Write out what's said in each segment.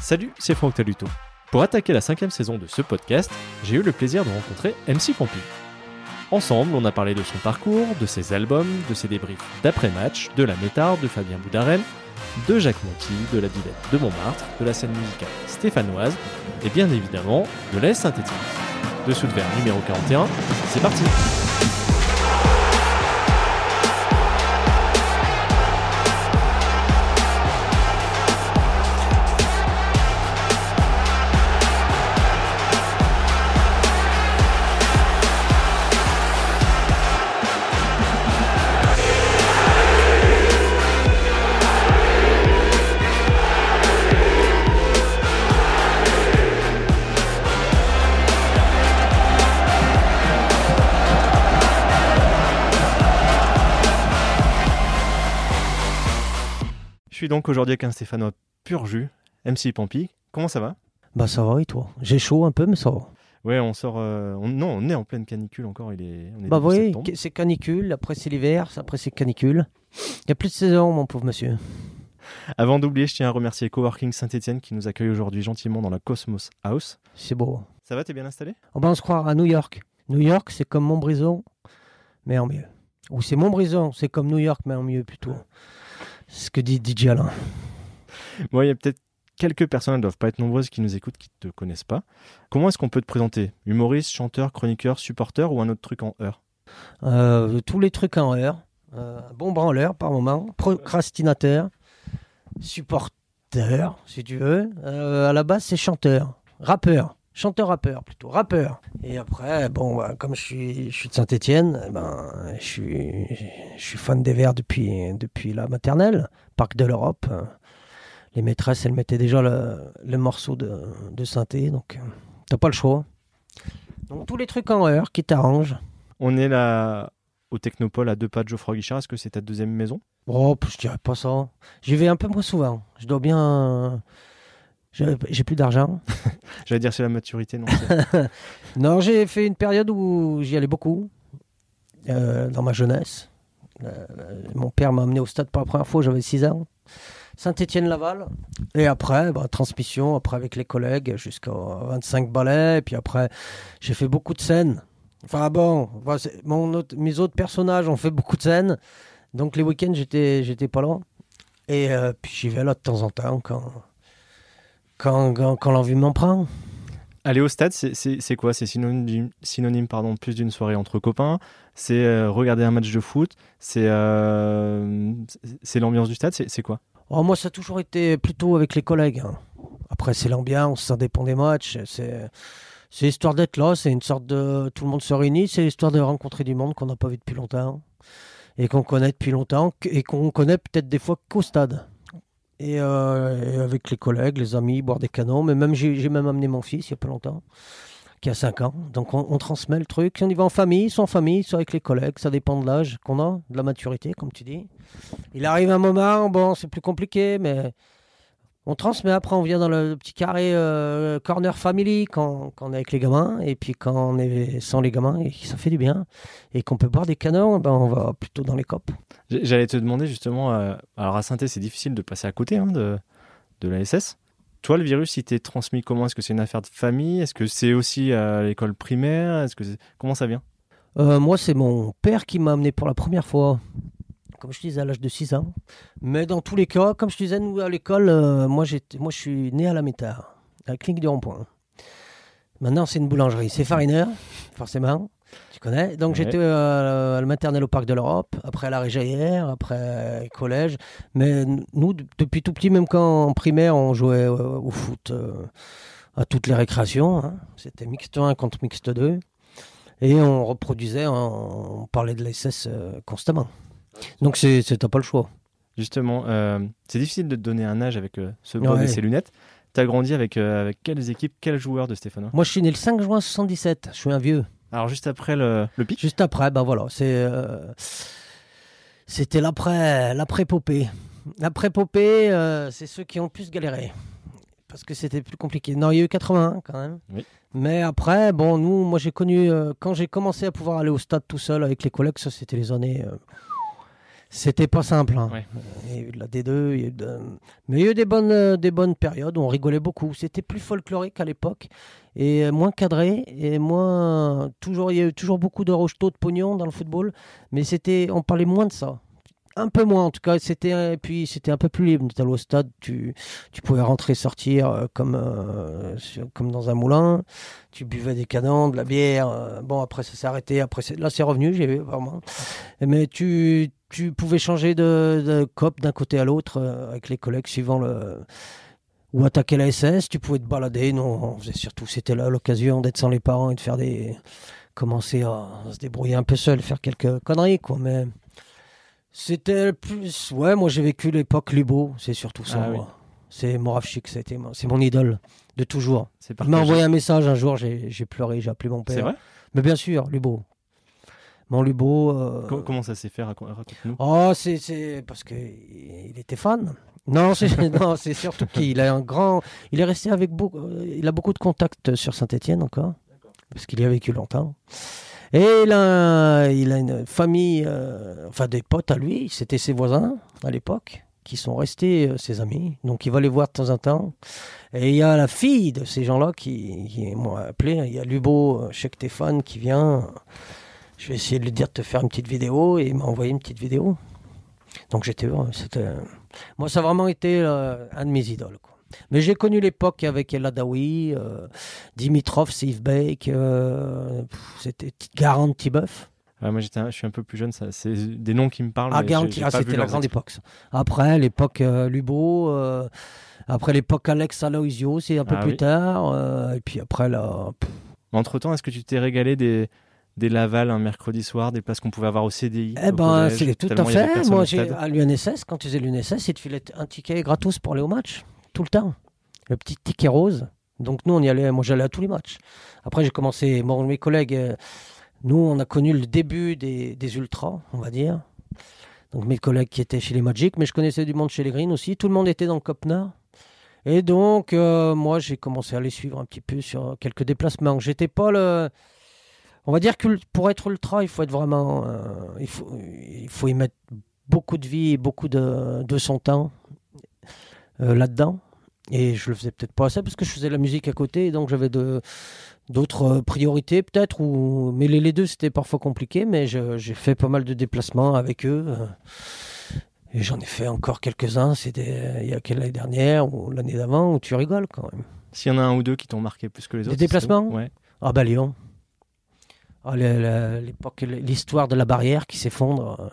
Salut, c'est Franck Taluto. Pour attaquer la cinquième saison de ce podcast, j'ai eu le plaisir de rencontrer MC Pompi. Ensemble, on a parlé de son parcours, de ses albums, de ses débriefs d'après-match, de la méthode de Fabien Boudarel, de Jacques Monti, de la Villette de Montmartre, de la scène musicale stéphanoise et bien évidemment de l'Est synthétique. De Sous Verre numéro 41, c'est parti! Donc aujourd'hui avec un Stéphanois pur jus, MC Pampi. Comment ça va? Bah ça va et toi? J'ai chaud un peu mais ça va. Ouais, on sort. euh, on- non, on est en pleine canicule encore. Il est. On est Bah oui, c'est canicule, après c'est l'hiver, après c'est canicule. Il n'y a plus de saison mon pauvre monsieur. Avant d'oublier, je tiens à remercier Coworking Saint-Etienne qui nous accueille aujourd'hui gentiment dans la Cosmos House. C'est beau. Ça va, t'es bien installé? On va se croire à New York. New York c'est comme Montbrison mais en mieux. Ou c'est Montbrison, c'est comme New York mais en mieux plutôt. Ce que dit DJ Alain. Bon, il y a peut-être quelques personnes, elles ne doivent pas être nombreuses, qui nous écoutent, qui ne te connaissent pas. Comment est-ce qu'on peut te présenter? Humoriste, chanteur, chroniqueur, supporter ou un autre truc en heure? Euh, tous les trucs en heure. Euh, bon branleur par moment. Procrastinateur. Supporter, si tu veux. Euh, à la base, c'est chanteur. Rappeur. Chanteur-rappeur plutôt. Rappeur. Et après, bon, bah, comme je suis, je suis de Saint-Etienne, ben, je, suis, je suis fan des Verts depuis, depuis la maternelle. Parc de l'Europe. Les maîtresses, elles mettaient déjà le, le morceau de, de synthé. Donc, t'as pas le choix. Donc, tous les trucs en heure qui t'arrangent. On est là au Technopole à deux pas de Geoffroy Guichard. Est-ce que c'est ta deuxième maison? Oh, je dirais pas ça. J'y vais un peu moins souvent. Je dois bien. J'ai plus d'argent. J'allais dire c'est la maturité, non Non, j'ai fait une période où j'y allais beaucoup, euh, dans ma jeunesse. Euh, mon père m'a amené au stade pour la première fois, j'avais 6 ans. Saint-Étienne-Laval. Et après, bah, transmission, après avec les collègues, jusqu'à 25 ballets. Et puis après, j'ai fait beaucoup de scènes. Enfin bon, mon autre- mes autres personnages ont fait beaucoup de scènes. Donc les week-ends, j'étais, pas là. Et euh, puis j'y vais là de temps en temps quand, quand, quand, quand l'envie m'en prend. Aller au stade, c'est- quoi? C'est synonyme, synonyme pardon, plus d'une soirée entre copains C'est euh, regarder un match de foot C'est euh, l'ambiance du stade C'est quoi? Oh, moi, ça a toujours été plutôt avec les collègues. hein. Après, c'est l'ambiance, ça dépend des matchs. C'est, c'est histoire d'être là, c'est une sorte de. Tout le monde se réunit, c'est histoire de rencontrer du monde qu'on n'a pas vu depuis longtemps et qu'on connaît depuis longtemps et qu'on connaît peut-être des fois qu'au stade. Et, euh, et avec les collègues, les amis, boire des canons. Mais même, j'ai, j'ai même amené mon fils il n'y a pas longtemps, qui a 5 ans. Donc, on, on transmet le truc. On y va en famille, soit en famille, soit avec les collègues. Ça dépend de l'âge qu'on a, de la maturité, comme tu dis. Il arrive un moment, bon, c'est plus compliqué, mais on transmet. Après, on vient dans le petit carré euh, corner family quand, quand on est avec les gamins. Et puis quand on est sans les gamins, et ça fait du bien. Et qu'on peut boire des canons, ben, on va plutôt dans les copes. J'allais te demander justement, euh, alors à saint c'est difficile de passer à côté hein, de, de la SS. Toi, le virus, il t'est transmis comment? Est-ce que c'est une affaire de famille? Est-ce que c'est aussi à l'école primaire? Est-ce que Comment ça vient? Euh, moi, c'est mon père qui m'a amené pour la première fois, comme je disais, à l'âge de 6 ans. Mais dans tous les cas, comme je disais, nous, à l'école, euh, moi, moi, je suis né à la Métard, à la clinique du Rond-Point. Maintenant, c'est une boulangerie. C'est farineur, forcément. Tu connais Donc, Ouais. j'étais euh, à la maternelle au Parc de l'Europe, après à la Réjaillère, après collège. Mais nous, depuis tout petit, même quand en primaire, on jouait euh, au foot euh, à toutes les récréations. hein. C'était mixte 1 contre mixte 2. Et on reproduisait, on, on parlait de l'SS constamment. Donc, t'as pas le choix. Justement, euh, c'est difficile de te donner un âge avec euh, ce Ouais. et ces lunettes. T'as grandi avec, euh, avec quelles équipes, quels joueurs de Stéphanois Moi, je suis né le 5 juin 77. Je suis un vieux. Alors juste après le, le pitch Juste après, ben voilà, c'est euh, c'était l'après l'après-popée. L'après-popée, c'est ceux qui ont le plus galéré. Parce que c'était plus compliqué. Non, il y a eu 81 quand même. Oui. Mais après, bon, nous, moi j'ai connu, quand j'ai commencé à pouvoir aller au stade tout seul avec les collègues, ça c'était les années C'était pas simple. hein. Ouais. Il y a eu de la D2, il y a eu de- mais il y a eu des bonnes, euh, des bonnes périodes où on rigolait beaucoup. C'était plus folklorique à l'époque et euh, moins cadré et moins. Toujours, il y a eu toujours beaucoup de rejetons de pognon dans le football, mais c'était, on parlait moins de ça. Un peu moins en tout cas. C'était et puis c'était un peu plus libre. Tu allais au stade, tu, tu pouvais rentrer, sortir euh, comme euh, sur- comme dans un moulin. Tu buvais des canons, de la bière. euh, bon après ça s'est arrêté. Après là c'est revenu. J'ai vraiment. Mais tu, tu pouvais changer de, de cop d'un côté à l'autre euh, avec les collègues suivant le. Ou attaquer la SS, tu pouvais te balader. Non, on faisait surtout, c'était là l'occasion d'être sans les parents et de faire des. commencer à se débrouiller un peu seul, faire quelques conneries, quoi. Mais c'était plus. Ouais, moi j'ai vécu l'époque Lubo, c'est surtout ça, Ah oui. C'est Moravchik, mon- c'est mon idole de toujours. Il m'a envoyé un message un jour, j'ai j'ai pleuré, j'ai appelé mon père. C'est vrai? Mais bien sûr, Lubo. Mon Lubo. euh, Co- Comment ça s'est fait Raco- Raconte-nous. Oh, c'est parce que il était fan. Non, c'est surtout qu'il a un grand. Il est resté avec beaucoup. euh, Il a beaucoup de contacts sur Saint-Étienne encore, parce qu'il y a vécu longtemps. Et il a, il a une famille, euh, enfin des potes à lui. C'était ses voisins à l'époque qui sont restés euh, ses amis. Donc il va les voir de temps en temps. Et il y a la fille de ces gens-là qui, qui m'a appelé. Il y a Lubo, Stéphane, qui vient. Je vais essayer de lui dire de te faire une petite vidéo et il m'a envoyé une petite vidéo. Donc j'étais heureux. C'était... Moi, ça a vraiment été euh, un de mes idoles. quoi. Mais j'ai connu l'époque avec El Adawi, euh, Dimitrov, Steve Bake, euh, c'était Garant Tibeuf. Ouais, moi, j'étais je suis un peu plus jeune. Ça, c'est des noms qui me parlent. Ah, Garant, ah, c'était la grande époque. ça. Après, l'époque euh, Lubo, euh, après l'époque Alex Aloisio, c'est un peu Ah plus oui. tard. euh, et puis après, là, pff, Entre temps, est-ce que tu t'es régalé des, des Laval un mercredi soir, des places qu'on pouvait avoir au CDI Eh au ben, c'est tout à fait. Moi, j'ai à l'UNSS, quand tu faisais l'UNSS, ils te filaient un ticket gratos pour aller au match, tout le temps. Le petit ticket rose. Donc nous, on y allait. Moi, j'allais à tous les matchs. Après, j'ai commencé. Bon, mes collègues, euh, nous, on a connu le début des, des ultras, on va dire. Donc mes collègues qui étaient chez les Magic, mais je connaissais du monde chez les Green aussi. Tout le monde était dans le Cop Nord. Et donc, euh, moi, j'ai commencé à les suivre un petit peu sur quelques déplacements. J'étais pas le. On va dire que pour être ultra, il faut être vraiment. euh, il, faut, il faut y mettre beaucoup de vie et beaucoup de, de son temps euh, là-dedans. Et je le faisais peut-être pas assez parce que je faisais la musique à côté, et donc j'avais de- d'autres euh, priorités peut-être. Ou... Mais les, deux, c'était parfois compliqué, mais j'ai fait pas mal de déplacements avec eux. et j'en ai fait encore quelques-uns. C'était il y a quelle l'année dernière ou l'année d'avant où tu rigoles quand même. S'il y en a un ou deux qui t'ont marqué plus que les Des autres. déplacements c'est où Ouais. Ah bah Lyon. Le- l'époque, l'histoire de la barrière qui s'effondre. euh.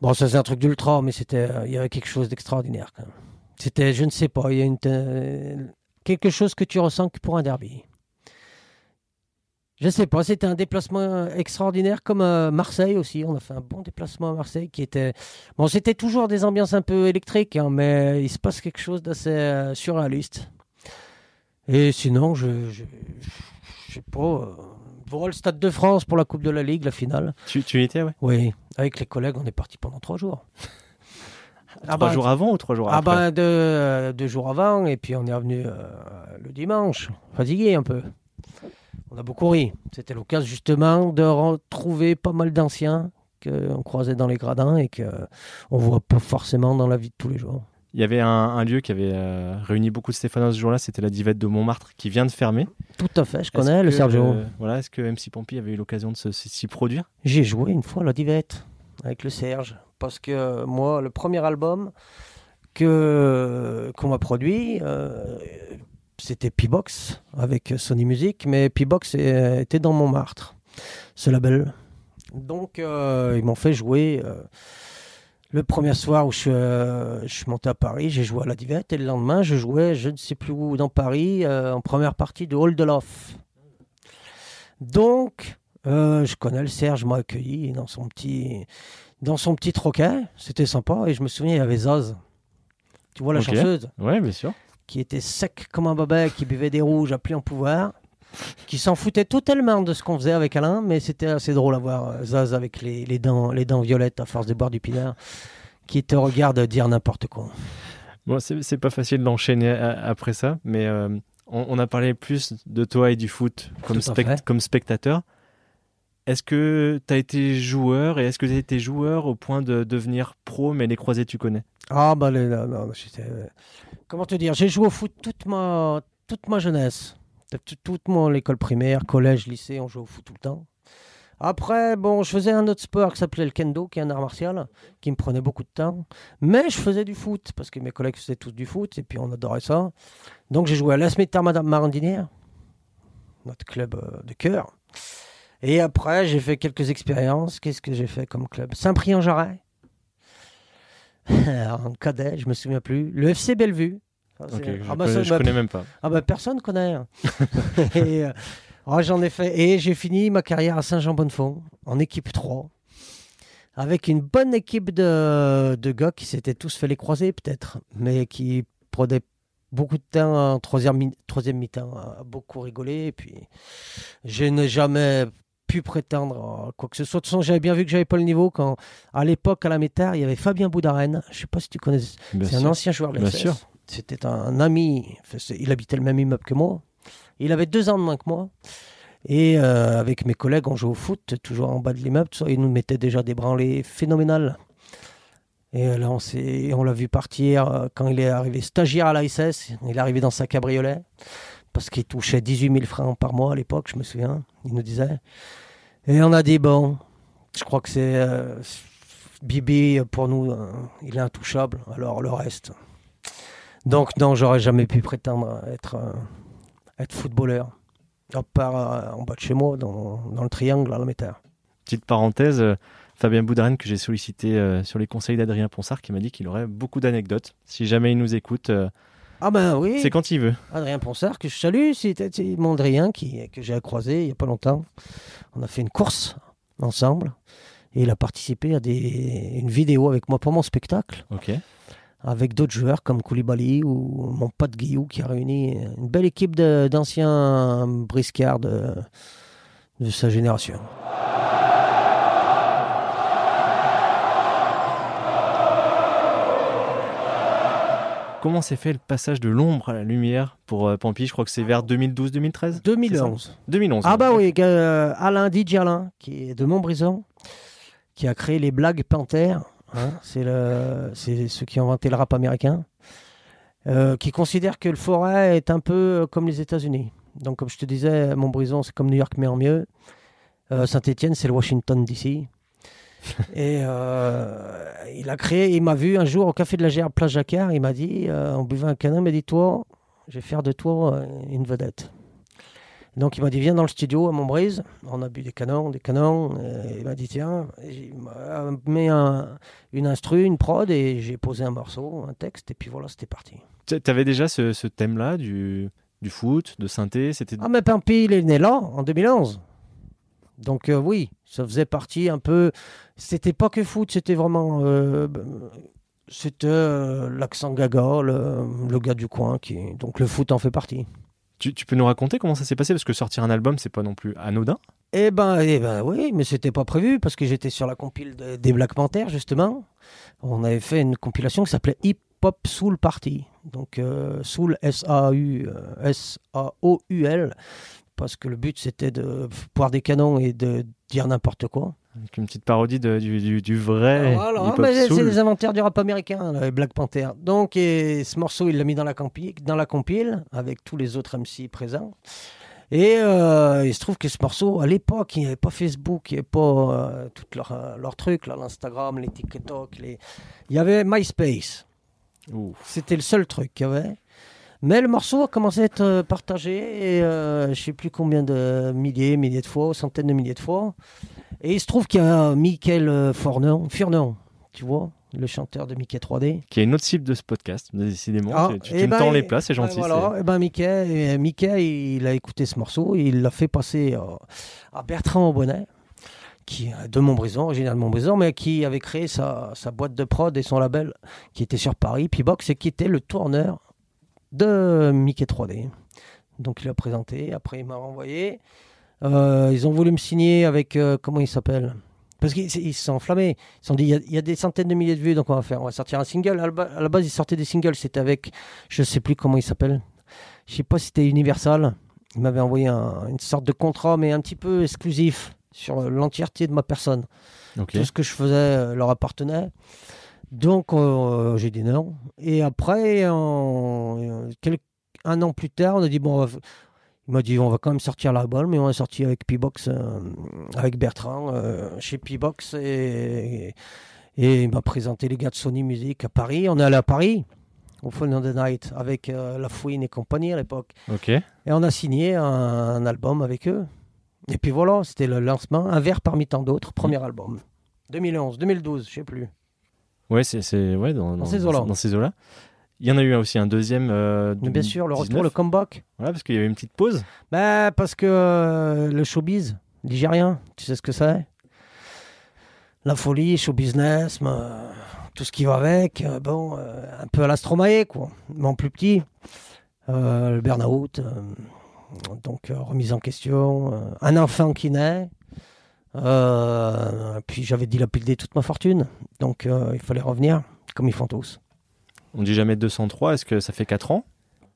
Bon, ça c'est un truc d'ultra, mais c'était, euh, il y avait quelque chose d'extraordinaire. C'était, je ne sais pas, il y a une, te- quelque chose que tu ressens que pour un derby. Je sais pas, c'était un déplacement extraordinaire comme Marseille aussi. On a fait un bon déplacement à Marseille qui était. Bon, c'était toujours des ambiances un peu électriques, hein, mais il se passe quelque chose d'assez euh, surréaliste. Et sinon, je, je, je sais pas. Voilà le Stade de France pour la Coupe de la Ligue, la finale. Tu, tu y étais, ouais. Oui, avec les collègues, on est parti pendant trois jours. Ah trois bah, jours avant ou trois jours Ah après ben deux, euh, deux jours avant, et puis on est revenu euh, le dimanche, fatigué un peu. On a beaucoup ri. C'était l'occasion justement de retrouver pas mal d'anciens qu'on croisait dans les gradins et qu'on voit pas forcément dans la vie de tous les jours. Il y avait un, un lieu qui avait euh, réuni beaucoup de Stéphanois ce jour-là, c'était la Divette de Montmartre, qui vient de fermer. Tout à fait, je connais le Sergio. euh, voilà, est-ce que MC Pompi avait eu l'occasion de s'y produire? J'ai joué une fois la Divette avec le Serge. Parce que euh, moi, le premier album que, qu'on m'a produit, euh, c'était P-Box avec Sony Music. Mais P-Box était dans Montmartre, ce label. Donc, ils m'ont fait jouer. Le premier soir où je, suis, euh, je suis monté à Paris, j'ai joué à la Divette. Et le lendemain, je jouais, je ne sais plus où, dans Paris, euh, en première partie de Hall de Loff. Donc, euh, je connais le Serge, m'a accueilli dans son petit, dans son petit troquet. C'était sympa. Et je me souviens, il y avait Zaz. Tu vois la Ok. chanteuse Ouais, bien sûr. qui était sec comme un babet, qui buvait des rouges à plus en pouvoir, qui s'en foutait totalement de ce qu'on faisait avec Alain, mais c'était assez drôle à voir euh, Zaz avec les, les dents, les dents violettes à force de boire du pinard, qui te regarde dire n'importe quoi. Bon, c'est pas facile d'enchaîner a- après ça, mais euh, on, on a parlé plus de toi et du foot comme, spect- comme spectateur. Est-ce que tu as été joueur et est-ce que tu as été joueur au point de devenir pro, mais les croisés, tu connais? Ah, bah, les, non, non, j'étais- comment te dire? J'ai joué au foot toute ma, toute ma jeunesse. Toute, mon école primaire, collège, lycée, on jouait au foot tout le temps. Après, bon, je faisais un autre sport qui s'appelait le kendo, qui est un art martial, qui me prenait beaucoup de temps. Mais je faisais du foot, parce que mes collègues faisaient tous du foot, et puis on adorait ça. Donc j'ai joué à l'Asmetar Marandinière, notre club euh, de cœur. Et après, j'ai fait quelques expériences. Qu'est-ce que j'ai fait comme club? Saint-Prix-en-Jarret. en cadet, je me souviens plus. Le FC Bellevue. Je, ah bah, connais, ça, je bah, connais même pas. ah bah, personne connaît. hein. et, euh, j'en ai fait. Et j'ai fini ma carrière à Saint-Jean-Bonnefond, en équipe 3. Avec une bonne équipe de, de gars qui s'étaient tous fait les croiser, peut-être. Mais qui prenaient beaucoup de temps en troisième, mi- troisième mi-temps à beaucoup rigoler. Et puis, je n'ai jamais pu prétendre à quoi que ce soit. De toute façon, j'avais bien vu que j'avais pas le niveau quand, à l'époque, à la métard, il y avait Fabien Boudaren. Je sais pas si tu connais c'est un ancien joueur de Bien sûr. C'était un ami. Il habitait le même immeuble que moi. Il avait deux ans de moins que moi. Et euh, avec mes collègues, on jouait au foot, toujours en bas de l'immeuble. Il nous mettait déjà des branlées phénoménales. Et euh, là, on, l'a vu partir euh, quand il est arrivé stagiaire à l'ASS. Il est arrivé dans sa cabriolet parce qu'il touchait 18 000 francs par mois à l'époque, je me souviens. Il nous disait. Et on a dit, bon, je crois que c'est. Bibi, pour nous, il est intouchable. Alors le reste. Donc, non, j'aurais jamais pu prétendre être, euh, être footballeur. À part euh, en bas de chez moi, dans, dans le triangle à la métard. Petite parenthèse, euh, Fabien Boudaren que j'ai sollicité sur les conseils d'Adrien Ponsard qui m'a dit qu'il aurait beaucoup d'anecdotes. Si jamais il nous écoute, Ah ben oui, c'est quand il veut. Adrien Ponsard, que je salue, c'est mon Adrien qui, que j'ai croisé il n'y a pas longtemps. On a fait une course ensemble. Et il a participé à des, une vidéo avec moi pour mon spectacle. Ok. Avec d'autres joueurs comme Koulibaly ou mon pote Guillou qui a réuni une belle équipe d'anciens briscards de, de sa génération. Comment s'est fait le passage de l'ombre à la lumière pour euh, Pampi Je crois que c'est vers 2012-2013 2011. 2011. Ah bah oui, euh, Alain Didjalin, qui est de Montbrison, qui a créé les blagues Panthères. Hein, c'est ceux qui ont inventé le rap américain. euh, qui considère que le forêt est un peu comme les États-Unis. Donc, comme je te disais, Montbrison, c'est comme New York, mais en mieux. Euh, Saint-Étienne, c'est le Washington DC. Et euh, il a créé, il m'a vu un jour au café de la Gère, place Jacquard. Il m'a dit, euh, on buvait un canin, il m'a dit Toi, je vais faire de toi euh, une vedette. Donc il m'a dit viens dans le studio à Montbrise. On a bu des canons, des canons. et il m'a dit tiens, m'a mis un- une instru, une prod et j'ai posé un morceau, un texte et puis voilà c'était parti. Tu avais déjà ce, ce thème-là du, du foot, de synthé C'était Ah mais Pampi il est né là en 2011. Donc euh, oui, ça faisait partie un peu. C'était pas que foot, c'était vraiment. euh, c'était euh, l'accent gaga, le, le gars du coin qui. Donc le foot en fait partie. Tu, peux nous raconter comment ça s'est passé? Parce que sortir un album, c'est pas non plus anodin. Eh ben, eh ben oui, mais c'était pas prévu parce que j'étais sur la compile de- des Black Panthers justement. On avait fait une compilation qui s'appelait Hip Hop Soul Party. Donc euh, Soul S A U euh, parce que le but c'était de boire des canons et de dire n'importe quoi. Avec une petite parodie de- du, du, du vrai Voilà, mais c'est- les inventaires du rap américain, Black Panthers. Donc, et ce morceau, il l'a mis dans la, dans la compile avec tous les autres MC présents. Et euh, il se trouve que ce morceau, à l'époque, il n'y avait pas Facebook, il n'y avait pas euh, tout leur, euh, leur truc, l'Instagram, les TikTok. Les... Il y avait MySpace. C'était le seul truc qu'il y avait. Mais le morceau a commencé à être euh, partagé, et euh, je ne sais plus combien de milliers, milliers de fois, centaines de milliers de fois. Et il se trouve qu'il y a Michael euh, Furnon, tu vois, le chanteur de Mickey 3D. Qui est une autre cible de ce podcast, décidément. Ah, tu tu eh me ben, tends les et- places, c'est gentil. Ouais, voilà. Et ben Mickey, euh, Mickey, il a écouté ce morceau, il l'a fait passer à Bertrand Aubonnet, qui est de Montbrison, originaire de Montbrison, mais qui avait créé sa, sa boîte de prod et son label, qui était sur Paris, P-Box, et qui était le tourneur de Mickey 3D. Donc il a présenté, après il m'a renvoyé. Euh, ils ont voulu me signer avec, euh, comment il s'appelle? Parce qu'ils ils se sont enflammés. Ils se sont dit, il y a- il y, a des centaines de milliers de vues, donc on va faire, on va sortir un single. À la, ba- à la base, ils sortaient des singles, c'était avec, je sais plus comment il s'appelle. Je sais pas si c'était Universal. Il m'avait envoyé un- une sorte de contrat, mais un petit peu exclusif. sur l'entièreté de ma personne. Tout ce que je faisais euh, leur appartenait. Donc euh, j'ai dit non. Et après, un an plus tard, on a dit bon, on va f- il m'a dit on va quand même sortir l'album, mais on est sorti avec P-Box, euh, avec Bertrand, euh, chez P-Box, et, et il m'a présenté les gars de Sony Music à Paris. On est allé à Paris, au Fun of the Night, avec La Fouine et compagnie à l'époque. Et on a signé un, un album avec eux. Et puis voilà, c'était le lancement, un verre parmi tant d'autres, premier album. 2011, 2012, je sais plus. Ouais, c'est c'est- ouais, dans, dans, ces eaux-là. dans ces eaux-là. Il y en a eu aussi un deuxième. euh, bien sûr, le 2019. retour, le comeback. Voilà, parce qu'il y avait une petite pause. Bah, parce que euh, le showbiz, ligérien, tu sais ce que c'est? La folie, show business, euh, tout ce qui va avec, bon, un peu à l'Astromae, quoi, mais en plus petit. Le burn-out, donc remise en question, un enfant qui naît. Euh, puis j'avais dilapidé toute ma fortune, donc euh, il fallait revenir, comme ils font tous. On dit jamais 203. Est-ce que ça fait 4 ans?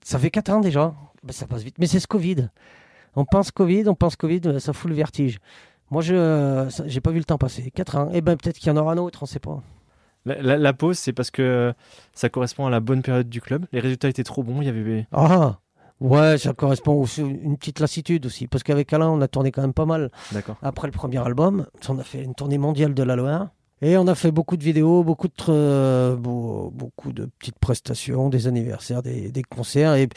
Ça fait 4 ans déjà. Ben, ça passe vite. Mais c'est ce Covid. On pense Covid, on pense Covid, euh, ça fout le vertige. Moi, je j'ai pas vu le temps passer. 4 ans. Et ben peut-être qu'il y en aura un autre, on sait pas. la, la- la pause, c'est parce que ça correspond à la bonne période du club. Les résultats étaient trop bons. Il y avait. Ah Ouais, ça correspond aussi à une petite lassitude aussi. Parce qu'avec Alain, on a tourné quand même pas mal. D'accord. Après le premier album, on a fait une tournée mondiale de la Loire. Et on a fait beaucoup de vidéos, beaucoup de, euh, beau- beaucoup de petites prestations, des anniversaires, des, des concerts. Et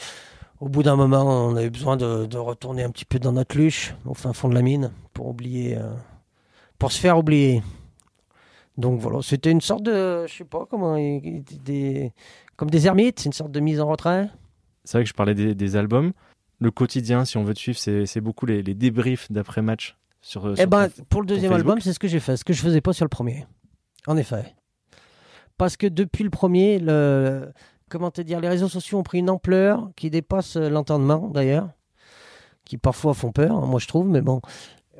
au bout d'un moment, on avait besoin de, de retourner un petit peu dans notre luche, au fin fond de la mine, pour oublier, euh, pour se faire oublier. Donc voilà, c'était une sorte de, je sais pas comment, des, comme des ermites, une sorte de mise en retrait. C'est vrai que je parlais des, des albums. Le quotidien, si on veut te suivre, c'est beaucoup les, les débriefs d'après-match sur. Eh sur ben, ton- pour le deuxième album, c'est ce que j'ai fait, ce que je faisais pas sur le premier. En effet. Parce que depuis le premier, le, comment te dire, les réseaux sociaux ont pris une ampleur qui dépasse euh, l'entendement, d'ailleurs, qui parfois font peur, hein, moi je trouve, mais bon.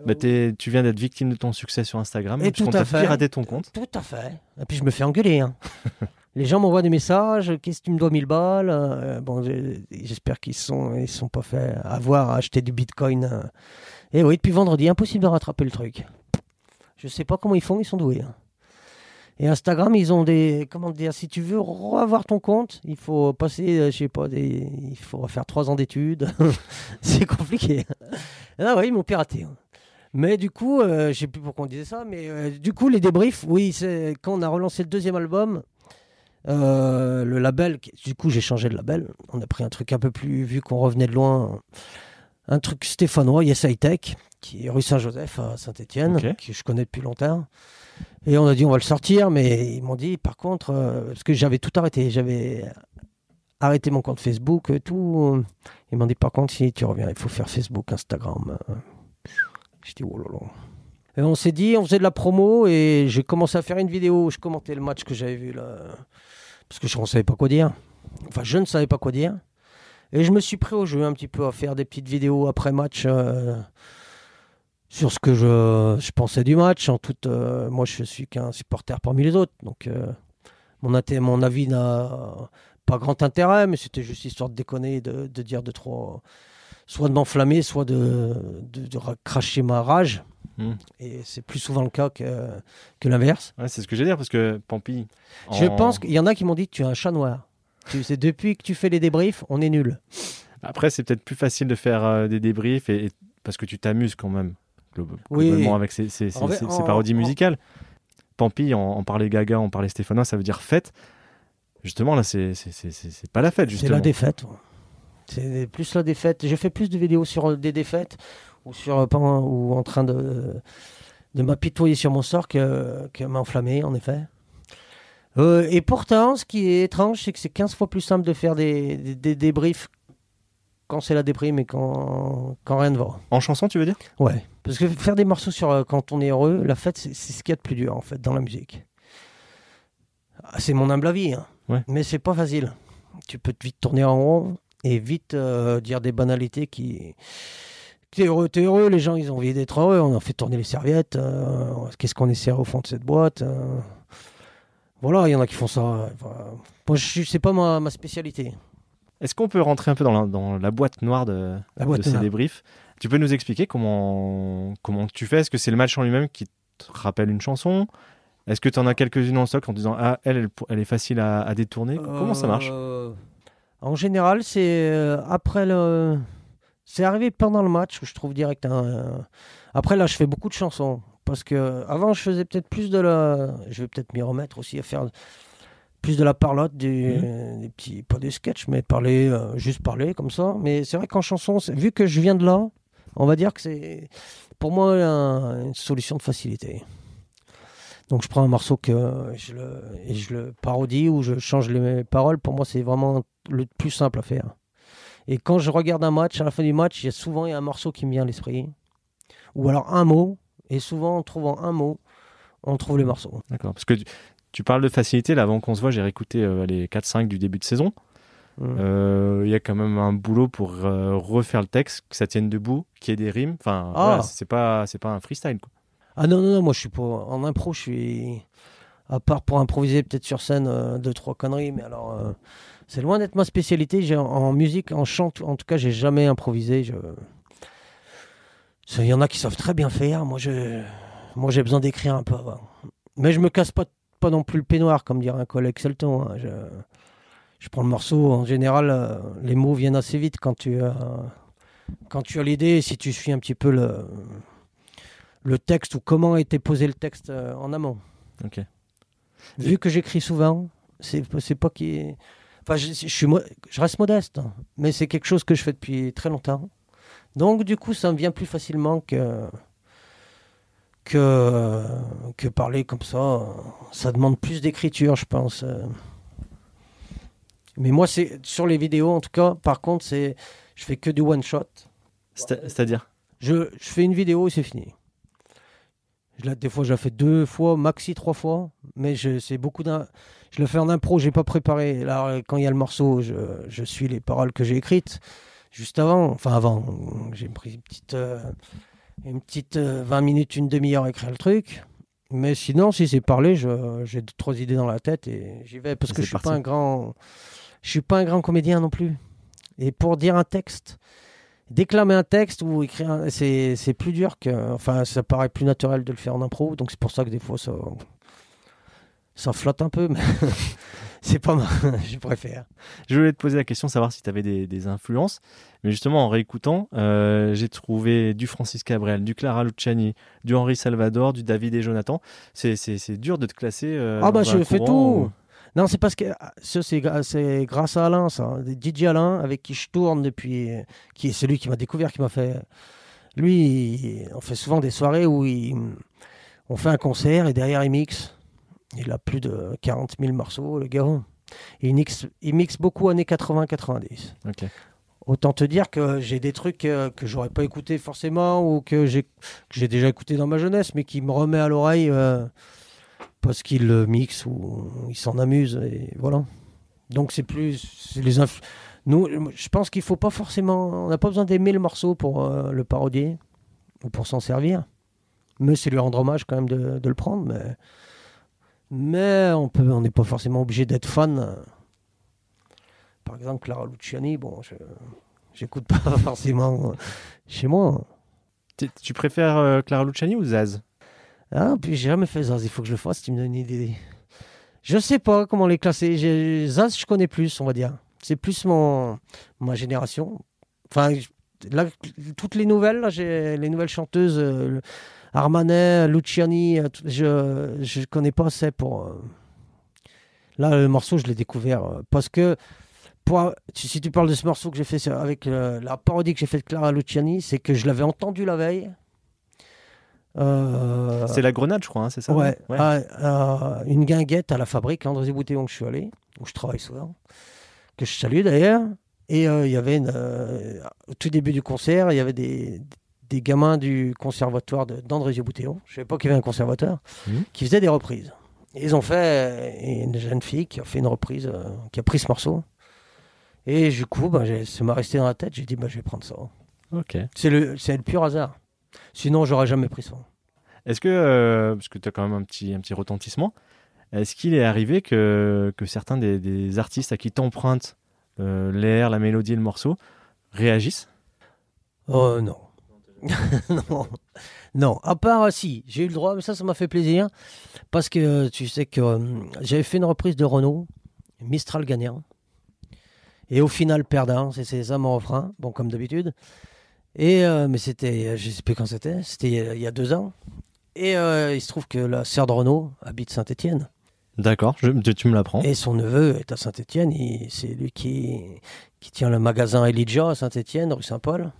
Bah, tu viens d'être victime de ton succès sur Instagram. Et puisqu'on t'a piraté ton compte. Tout à fait. Et puis je me fais engueuler. hein. Les gens m'envoient des messages, qu'est-ce que tu me dois 1000 balles Euh, Bon, j'espère qu'ils sont, ils sont pas fait avoir à acheter du bitcoin. euh. Et oui, depuis vendredi, impossible de rattraper le truc. Je sais pas comment ils font, ils sont doués. hein. Et Instagram, ils ont des. Comment dire Si tu veux revoir ton compte, il faut passer, euh, je sais pas, il faut faire trois ans d'études. c'est compliqué. Ah ouais, ils m'ont piraté. hein. Mais du coup, euh, je sais plus pourquoi on disait ça, mais du coup, les débriefs, oui, quand on a relancé le deuxième album, euh, le label, du coup, j'ai changé de label. On a pris un truc un peu plus, vu qu'on revenait de loin, un truc stéphanois, Yes High Tech, qui est rue Saint-Joseph à Saint-Etienne, que je connais depuis longtemps. Et on a dit, on va le sortir, mais ils m'ont dit, par contre, euh, parce que j'avais tout arrêté, j'avais arrêté mon compte Facebook, euh, tout. Ils m'ont dit, par contre, si tu reviens, il faut faire Facebook, Instagram. Je dis, oh là là. On s'est dit, on faisait de la promo et j'ai commencé à faire une vidéo où je commentais le match que j'avais vu là. Parce que je ne savais pas quoi dire. Enfin, je ne savais pas quoi dire. Et je me suis pris au jeu un petit peu à faire des petites vidéos après match euh, sur ce que je, pensais du match. En toute, euh, moi, je suis qu'un supporter parmi les autres. Donc, euh, mon, avis n'a pas grand intérêt, mais c'était juste histoire de déconner, de, de dire de trop. Soit de m'enflammer, soit de, de, de ra- cracher ma rage. Hmm. Et c'est plus souvent le cas que, que l'inverse. Ouais, c'est ce que je veux dire parce que Pampi. Je en- pense qu'il y en a qui m'ont dit que tu es un chat noir. Tu sais, depuis que tu fais les débriefs, on est nul. Après, c'est peut-être plus facile de faire euh, des débriefs et, et- parce que tu t'amuses quand même Oui. globalement avec ces, ces- ces- En fait, ces- ces en- parodies en- musicales. Pampi, on, on parlait gaga, on parlait stéphanois, ça veut dire fête. Justement, là, c'est c'est- c'est- c'est- c'est pas la fête, C'est la défaite. ouais. C'est plus la défaite. J'ai fait plus de vidéos sur euh, des défaites ou, sur, ou en train de, de m'apitoyer sur mon sort que, que m'enflammer, en effet. Euh, et pourtant, ce qui est étrange, c'est que c'est 15 fois plus simple de faire des, des, des débriefs quand c'est la déprime et quand, quand rien ne va. En chanson, tu veux dire? Ouais, parce que faire des morceaux sur euh, quand on est heureux, la fête, c'est ce qu'il y a de plus dur en fait dans la musique. Ah, C'est mon humble avis, hein. Ouais. mais c'est pas facile. Tu peux vite tourner en rond et vite euh, dire des banalités qui. T'es heureux, t'es heureux, les gens ils ont envie d'être heureux, on a fait tourner les serviettes, euh, qu'est-ce qu'on est serré au fond de cette boîte euh. Voilà, il y en a qui font ça. euh, voilà. Moi, je suis- c'est pas ma, ma spécialité. Est-ce qu'on peut rentrer un peu dans la, dans la boîte noire de, La boîte de ces noire. débriefs? Tu peux nous expliquer comment, comment tu fais? Est-ce que c'est le match en lui-même qui te rappelle une chanson? Est-ce que tu en as quelques-unes en stock en disant Ah, elle, elle, elle est facile à, à détourner? Comment ça marche? Euh, En général, c'est euh, après le. C'est arrivé pendant le match où je trouve direct un. Après, là, je fais beaucoup de chansons. Parce que avant, je faisais peut-être plus de la. Je vais peut-être m'y remettre aussi à faire plus de la parlotte, des, des petits. Pas des sketchs, mais parler, euh, juste parler comme ça. Mais c'est vrai qu'en chanson, vu que je viens de là, on va dire que c'est pour moi un- une solution de facilité. Donc je prends un morceau que je le, et je le parodie ou je change les paroles. Pour moi, c'est vraiment le plus simple à faire. Et quand je regarde un match, à la fin du match, il y a souvent un morceau qui me vient à l'esprit. Ou alors un mot. Et souvent, en trouvant un mot, on trouve les morceaux. D'accord. Parce que tu, tu parles de facilité. Là, avant qu'on se voit, j'ai réécouté euh, les 4-5 du début de saison. Mm. Euh, Il y a quand même un boulot pour euh, refaire le texte, que ça tienne debout, qu'il y ait des rimes. Enfin, Ah. voilà, c'est pas, c'est pas un freestyle. Quoi. Ah non, non, non, moi je suis pas. En impro, je suis. À part pour improviser peut-être sur scène deux, trois conneries, mais alors. Euh, c'est loin d'être ma spécialité. J'ai, en musique, en chant, en tout cas, j'ai jamais improvisé. Je... Il y en a qui savent très bien faire. Moi, je... Moi, j'ai besoin d'écrire un peu. Mais je me casse pas, pas non plus le peignoir, comme dirait un collègue Selton. hein. Je... je prends le morceau. En général, euh, les mots viennent assez vite quand tu as, quand tu as l'idée. Si tu suis un petit peu le, le texte ou comment a été posé le texte euh, en amont. Ok. Vu que j'écris souvent, c'est c'est pas qui. Enfin, je, je suis mo- je reste modeste, hein, mais c'est quelque chose que je fais depuis très longtemps. Donc, du coup, ça me vient plus facilement que que que parler comme ça. Ça demande plus d'écriture, je pense. Mais moi, c'est sur les vidéos, en tout cas. Par contre, c'est je fais que du one shot. C'est- C'est-à-dire? Je, je fais une vidéo et c'est fini. Je des fois, je la fais deux fois, maxi trois fois, mais je, c'est beaucoup d'un. Je le fais en impro, j'ai pas préparé. Là, quand il y a le morceau, je, je suis les paroles que j'ai écrites juste avant. Enfin, avant, j'ai pris une petite, euh, une petite euh, 20 minutes, une demi-heure à écrire le truc. Mais sinon, si c'est parlé, je- j'ai deux, trois idées dans la tête et j'y vais parce Et que je suis parti. pas un grand, je suis pas un grand comédien non plus. Et pour dire un texte, déclamer un texte ou écrire, un- c'est c'est plus dur que, enfin, ça paraît plus naturel de le faire en impro. Donc c'est pour ça que des fois ça, ça flotte un peu, mais c'est pas mal. je préfère. Je voulais te poser la question, savoir si tu avais des, des influences. Mais justement, en réécoutant, euh, j'ai trouvé du Francis Cabrel, du Clara Luciani, du Henri Salvador, du David et Jonathan. C'est- C'est c'est dur de te classer. euh, Ah bah je fais tout. Non, c'est parce que ah, ça c'est grâce à Alain, ça. DJ Alain, avec qui je tourne depuis, qui est celui qui m'a découvert, qui m'a fait. Lui, il- on fait souvent des soirées où il- on fait un concert et derrière il mixe. Il a plus de 40 000 morceaux, le gars. Et il mixe, il mixe beaucoup années 80-90. Ok. Autant te dire que j'ai des trucs euh, que j'aurais pas écouté forcément ou que j'ai que j'ai déjà écouté dans ma jeunesse, mais qui me remet à l'oreille euh, parce qu'il le ou il s'en amuse et voilà. Donc c'est plus les nous je pense qu'il faut pas forcément on n'a pas besoin d'aimer le morceau pour euh, le parodier ou pour s'en servir. Mais c'est lui rendre hommage quand même de, le prendre mais mais on peut on n'est pas forcément obligé d'être fan. Par exemple Clara Luciani, bon je j'écoute pas forcément chez moi. Tu- Tu préfères euh, Clara Luciani ou Zaz? Ah, puis j'ai jamais fait Zaz, il faut que je le fasse, tu me donnes une idée. Je sais pas comment les classer. Zaz, je connais plus, on va dire. C'est plus mon ma génération. Enfin, là, toutes les nouvelles, les nouvelles chanteuses, euh, Armanet, Luciani, euh, je je connais pas assez pour. euh, Là, le morceau, je l'ai découvert parce que si tu parles de ce morceau que j'ai fait avec la parodie que j'ai fait de Clara Luciani, c'est que je l'avais entendu la veille. Euh, C'est la grenade, je crois, hein, c'est ça Ouais, Ouais. à- à une guinguette à la fabrique, André Boutéon, que je suis allé, où je travaille souvent, que je salue d'ailleurs. Et euh, il y avait, une, euh, au tout début du concert, il y avait des, des gamins du conservatoire d'André Boutéon, je ne savais pas qu'il y avait un conservateur, Mhm. qui faisaient des reprises. Et ils ont fait euh, une jeune fille qui a fait une reprise, euh, qui a pris ce morceau. Et du coup, ben, ça m'a resté dans la tête, j'ai dit, ben, je vais prendre ça. Ok. C'est le, c'est le pur hasard. Sinon, j'aurais jamais pris ça. Est-ce que, euh, parce que tu as quand même un petit, un petit retentissement, est-ce qu'il est arrivé que, que certains des, des artistes à qui t'empruntes euh, l'air, la mélodie, le morceau réagissent? Oh non. non. non, à part, euh, si, j'ai eu le droit, mais ça, ça m'a fait plaisir. Parce que tu sais que j'avais fait une reprise de Renault, Mistral gagnant. Et au final, perdant, c'est ses âmes en refrain, bon, comme d'habitude. Et, euh, mais c'était, je sais plus quand c'était, c'était il y a- il y a deux ans. Et euh, il se trouve que la sœur de Renault habite Saint-Étienne. D'accord, tu me l'apprends. Et son neveu est à Saint-Étienne. C'est lui qui, qui tient le magasin Elijah à Saint-Étienne, rue Saint-Paul.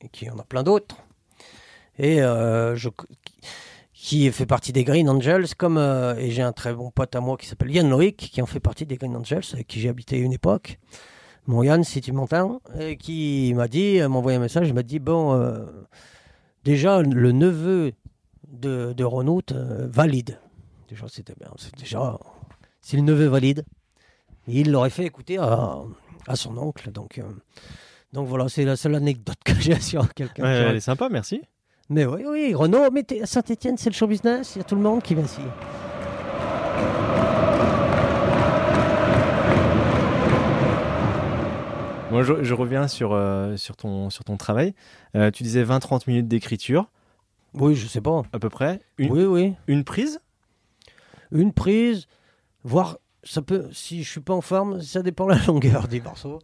Et qui en a plein d'autres. Et euh, je, qui fait partie des Green Angels. Comme, euh, et j'ai un très bon pote à moi qui s'appelle Yann Loïc, qui en fait partie des Green Angels, avec qui j'ai habité une époque. Mon Yann, si tu m'entends, et qui m'a dit, m'a envoyé un message, il m'a dit Bon, euh, déjà, le neveu de, de Renault euh, valide. Déjà, c'était bien. C'est déjà, si le neveu valide, il l'aurait fait écouter à, à son oncle. Donc, euh, donc voilà, c'est la seule anecdote que j'ai sur quelqu'un. Ouais, elle est sympa, merci. Mais oui, oui, Renault, mais à Saint-Etienne, c'est le show business, il y a tout le monde qui vient ici. Moi, je, je reviens sur, euh, sur, ton, sur ton travail. Euh, tu disais 20-30 minutes d'écriture, Oui, je sais pas. à peu près. Une, Oui, oui. une prise? Une prise, voire, ça peut, si je suis pas en forme, ça dépend de la longueur des morceaux.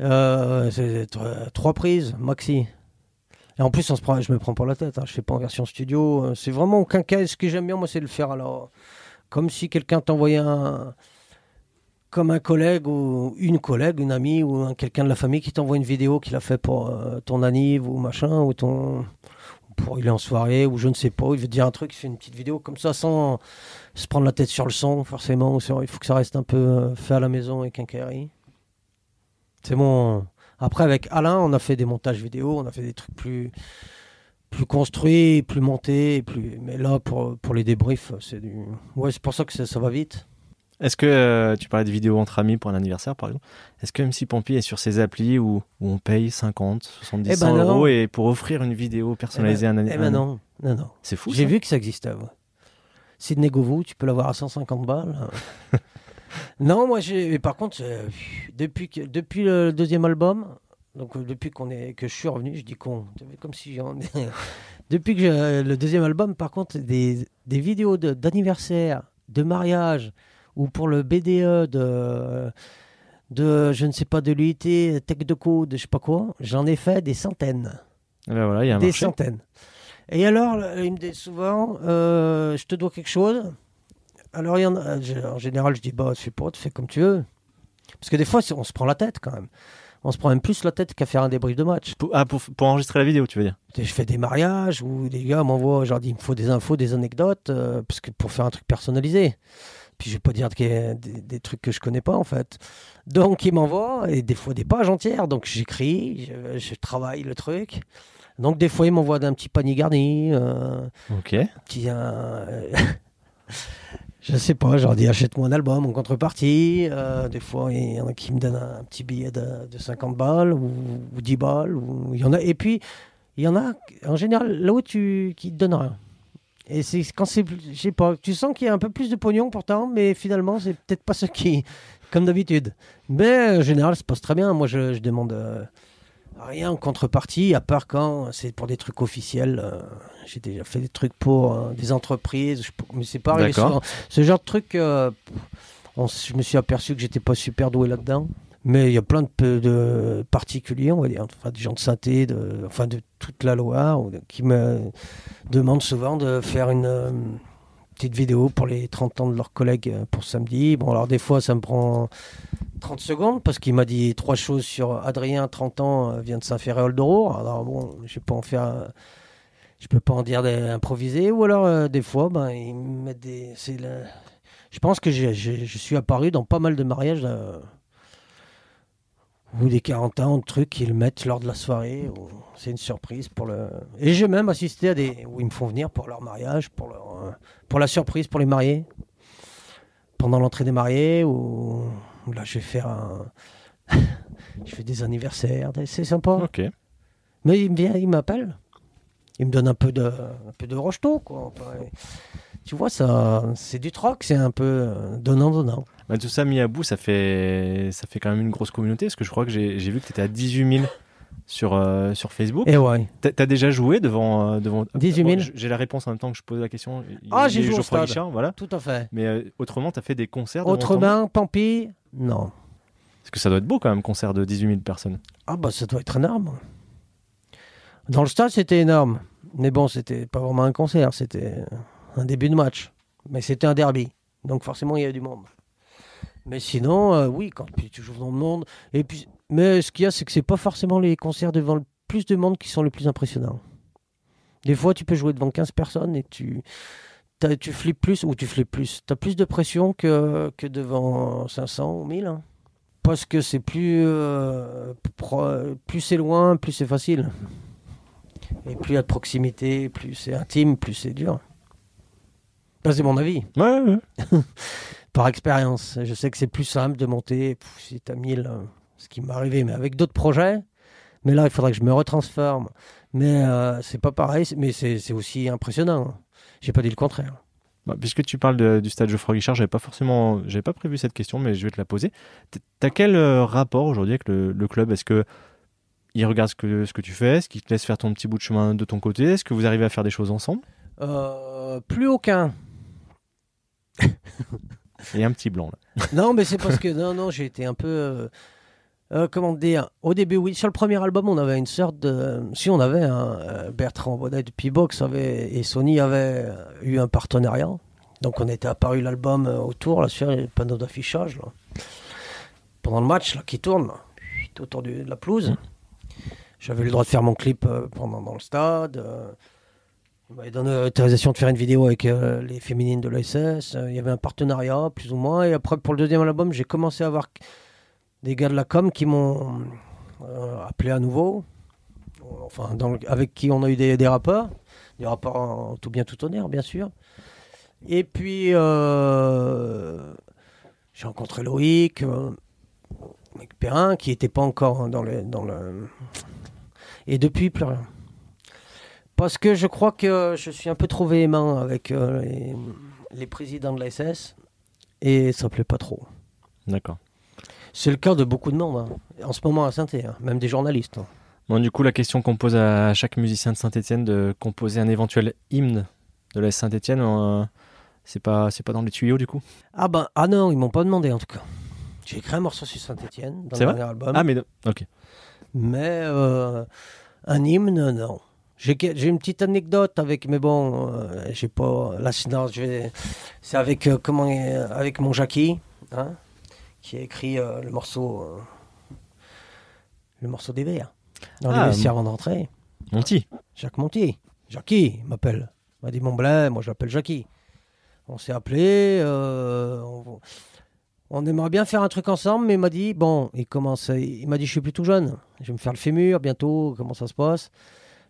Euh, c'est tro- trois prises, maxi. Et en plus, on se prend, je me prends pas la tête, hein, je fais pas en version studio. C'est vraiment aucun cas. Ce que j'aime bien, moi, c'est le faire alors. Comme si quelqu'un t'envoyait un. Comme un collègue ou une collègue, une amie ou un- quelqu'un de la famille qui t'envoie une vidéo qu'il a fait pour euh, ton anniv ou machin, ou ton. Pour il est en soirée, ou je ne sais pas, il veut dire un truc, il fait une petite vidéo comme ça sans se prendre la tête sur le son, forcément. sur- Il faut que ça reste un peu euh, fait à la maison un KRI. C'est mon. Après, avec Alain, on a fait des montages vidéo, on a fait des trucs plus, plus construits, plus montés. Plus... Mais là, pour, pour les débriefs, c'est du. Ouais, c'est pour ça que ça, ça va vite. Est-ce que euh, tu parlais de vidéos entre amis pour un anniversaire, par exemple Est-ce que MC Pompi est sur ces applis où, où on paye 50, 70, Eh ben 100 non. euros et pour offrir une vidéo personnalisée à un Eh anniversaire ben non, non, non. C'est fou. J'ai vu que ça existait. Ouais. Sydney Govou, tu peux l'avoir à 150 balles. non, moi, j'ai. Par contre, euh, depuis, que... depuis le deuxième album, donc euh, depuis qu'on est... que je suis revenu, je dis con, comme si j'en Depuis que le deuxième album, par contre, des, des vidéos de- d'anniversaire, de, mariage, ou pour le BDE de. De, je ne sais pas, de l'UIT, Tech de Code, je sais pas quoi, j'en ai fait des centaines Eh ben voilà, il y a un des marché. centaines. Et alors, il me dit souvent, euh, je te dois quelque chose. Alors, il y en, a, je- en général, je dis, bah, fais pas, fais comme tu veux. Parce que des fois, c'est- on se prend la tête quand même. On se prend même plus la tête qu'à faire un débrief de match. Pour, ah, pour, pour enregistrer la vidéo, tu veux dire? Je fais des mariages où les gars m'envoient, je leur dis, il me faut des infos, des anecdotes, euh, parce que pour faire un truc personnalisé. Puis je vais pas dire des, des trucs que je connais pas en fait. Donc ils m'envoient, et des fois des pages entières. Donc j'écris, je, je travaille le truc. Donc des fois ils m'envoient d'un petit panier garni, euh, Ok. petit, euh, je sais pas, je leur dis achète-moi un album en contrepartie. Euh, des fois il y en a qui me donnent un petit billet de, de 50 balles ou, ou 10 balles. Ou, il y en a, et puis il y en a en général là où tu qui te donnent rien. Et c'est quand c'est, je sais pas, tu sens qu'il y a un peu plus de pognon pourtant, mais finalement c'est peut-être pas ce qui, comme d'habitude. Mais en général ça se passe très bien. Moi je, je demande euh, rien en contrepartie, à part quand c'est pour des trucs officiels. euh, J'ai déjà fait des trucs pour euh, des entreprises, je- mais c'est pas arrivé souvent. Ce genre de truc, on je me suis aperçu que j'étais pas super doué là-dedans. Mais il y a plein de, particuliers, on va dire, enfin, des gens de synthé, de, enfin de toute la Loire, qui me demandent souvent de faire une euh, petite vidéo pour les 30 ans de leurs collègues euh, pour samedi. Bon, alors des fois, ça me prend 30 secondes parce qu'il m'a dit trois choses sur Adrien, 30 ans, euh, vient de Saint-Féréol d'Oro. Alors bon, je peux en faire. Je peux pas en dire des improvisés. Ou alors, des fois, ben, ils me mettent des. Je pense que je suis apparu dans pas mal de mariages. Ou des 40 ans, de trucs qu'ils mettent lors de la soirée. ou C'est une surprise pour le. Et j'ai même assisté à des. où ils me font venir pour leur mariage, pour, leur, euh, pour la surprise pour les mariés. Pendant l'entrée des mariés, ou ou là je vais faire un. je fais des anniversaires, c'est sympa. Ok. Mais il me vient, il m'appelle. Il me donne un peu de, un peu de rocheteau, quoi. Tu vois, ça, c'est du troc, c'est un peu euh, donnant-donnant. Bah, tout ça mis à bout, ça fait, ça fait quand même une grosse communauté. Parce que je crois que j'ai vu que tu étais à 18 000 sur, euh, sur Facebook. Et ouais. T'as as déjà joué devant. euh, devant... 18 000. Bon, J'ai la réponse en même temps que je pose la question. Ah, j'ai joué au stade. Guichard, voilà. Tout à fait. Mais euh, autrement, t'as fait des concerts Autrement, Pampi, non. Parce que ça doit être beau quand même, concert de 18 000 personnes. Ah bah ça doit être énorme. Dans le stade, c'était énorme. Mais bon, c'était pas vraiment un concert, c'était un début de match. Mais c'était un derby. Donc forcément, il y avait du monde. Mais sinon, euh, oui, quand tu joues dans le monde. Et puis, mais ce qu'il y a, c'est que c'est pas forcément les concerts devant le plus de monde qui sont les plus impressionnants. Des fois, tu peux jouer devant 15 personnes et tu, tu flippes plus, ou tu flippes plus. Tu as plus de pression que, que devant 500 ou 1000. hein. Parce que c'est plus, euh, plus c'est loin, plus c'est facile. Et plus il y a de proximité, plus c'est intime, plus c'est dur. Ça, c'est mon avis, Ouais, ouais. par expérience. Je sais que c'est plus simple de monter tu as 1000, euh, ce qui m'est arrivé, mais avec d'autres projets. Mais là, il faudrait que je me retransforme. Mais euh, c'est pas pareil, c'est- mais c'est c'est aussi impressionnant. J'ai pas dit le contraire. Bah, puisque tu parles de- du stade Geoffroy Guichard, j'avais pas forcément, j'avais pas prévu cette question, mais je vais te la poser. T'as quel euh, rapport aujourd'hui avec le, le club? Est-ce que il regarde ce que, ce que tu fais? Est-ce qu'il te laisse faire ton petit bout de chemin de ton côté? Est-ce que vous arrivez à faire des choses ensemble? Euh, plus aucun. Il y a un petit blanc là. Non, mais c'est parce que non, non, j'ai été un peu. euh, euh, comment dire Au début, oui. Sur le premier album, on avait une sorte de. Si on avait un euh, Bertrand Bonnet de P-Box avait, et Sony avait euh, eu un partenariat. Donc on était apparu l'album euh, autour, là, sur les panneaux d'affichage. là. Pendant le match, là, qui tourne, là, autour du- de la pelouse. J'avais le droit de faire mon clip euh, pendant dans le stade. euh, donné l'autorisation de faire une vidéo avec euh, les féminines de l'OSS. Euh, il y avait un partenariat, plus ou moins. Et après, pour le deuxième album, j'ai commencé à avoir des gars de la com qui m'ont euh, appelé à nouveau. Enfin, avec qui on a eu des, rapports. Des rapports en tout bien, tout honneur, bien sûr. Et puis, j'ai rencontré Loïc, Perrin, qui n'était pas encore dans le, dans le. Et depuis, plus rien. Parce que je crois que je suis un peu trop véhément avec euh, les, les présidents de la SS et ça plaît pas trop. D'accord. C'est le cas de beaucoup de monde, hein. en ce moment à saint même des journalistes. hein. Bon, du coup, la question qu'on pose à chaque musicien de Saint-Etienne de composer un éventuel hymne de la Saint-Etienne, euh, c'est pas, c'est pas dans les tuyaux du coup? Ah ben, ah non, ils m'ont pas demandé en tout cas. J'ai écrit un morceau sur Saint-Etienne dans le dernier album, Ah, mais ok. mais euh, un hymne, non. J'ai une petite anecdote avec, mais bon, euh, j'ai pas. Vais. C'est avec euh, comment euh, avec mon Jackie, hein, qui a écrit le morceau, le morceau des vers dans Ah, les vestiaires avant d'entrer. Monty. Jacques Montier. Jackie il m'appelle. Il m'a dit mon blé, moi je l'appelle Jackie. On s'est appelé. on, on aimerait bien faire un truc ensemble, mais il m'a dit bon, il commence. Il m'a dit je suis plus tout jeune. Je vais me faire le fémur bientôt. Comment ça se passe?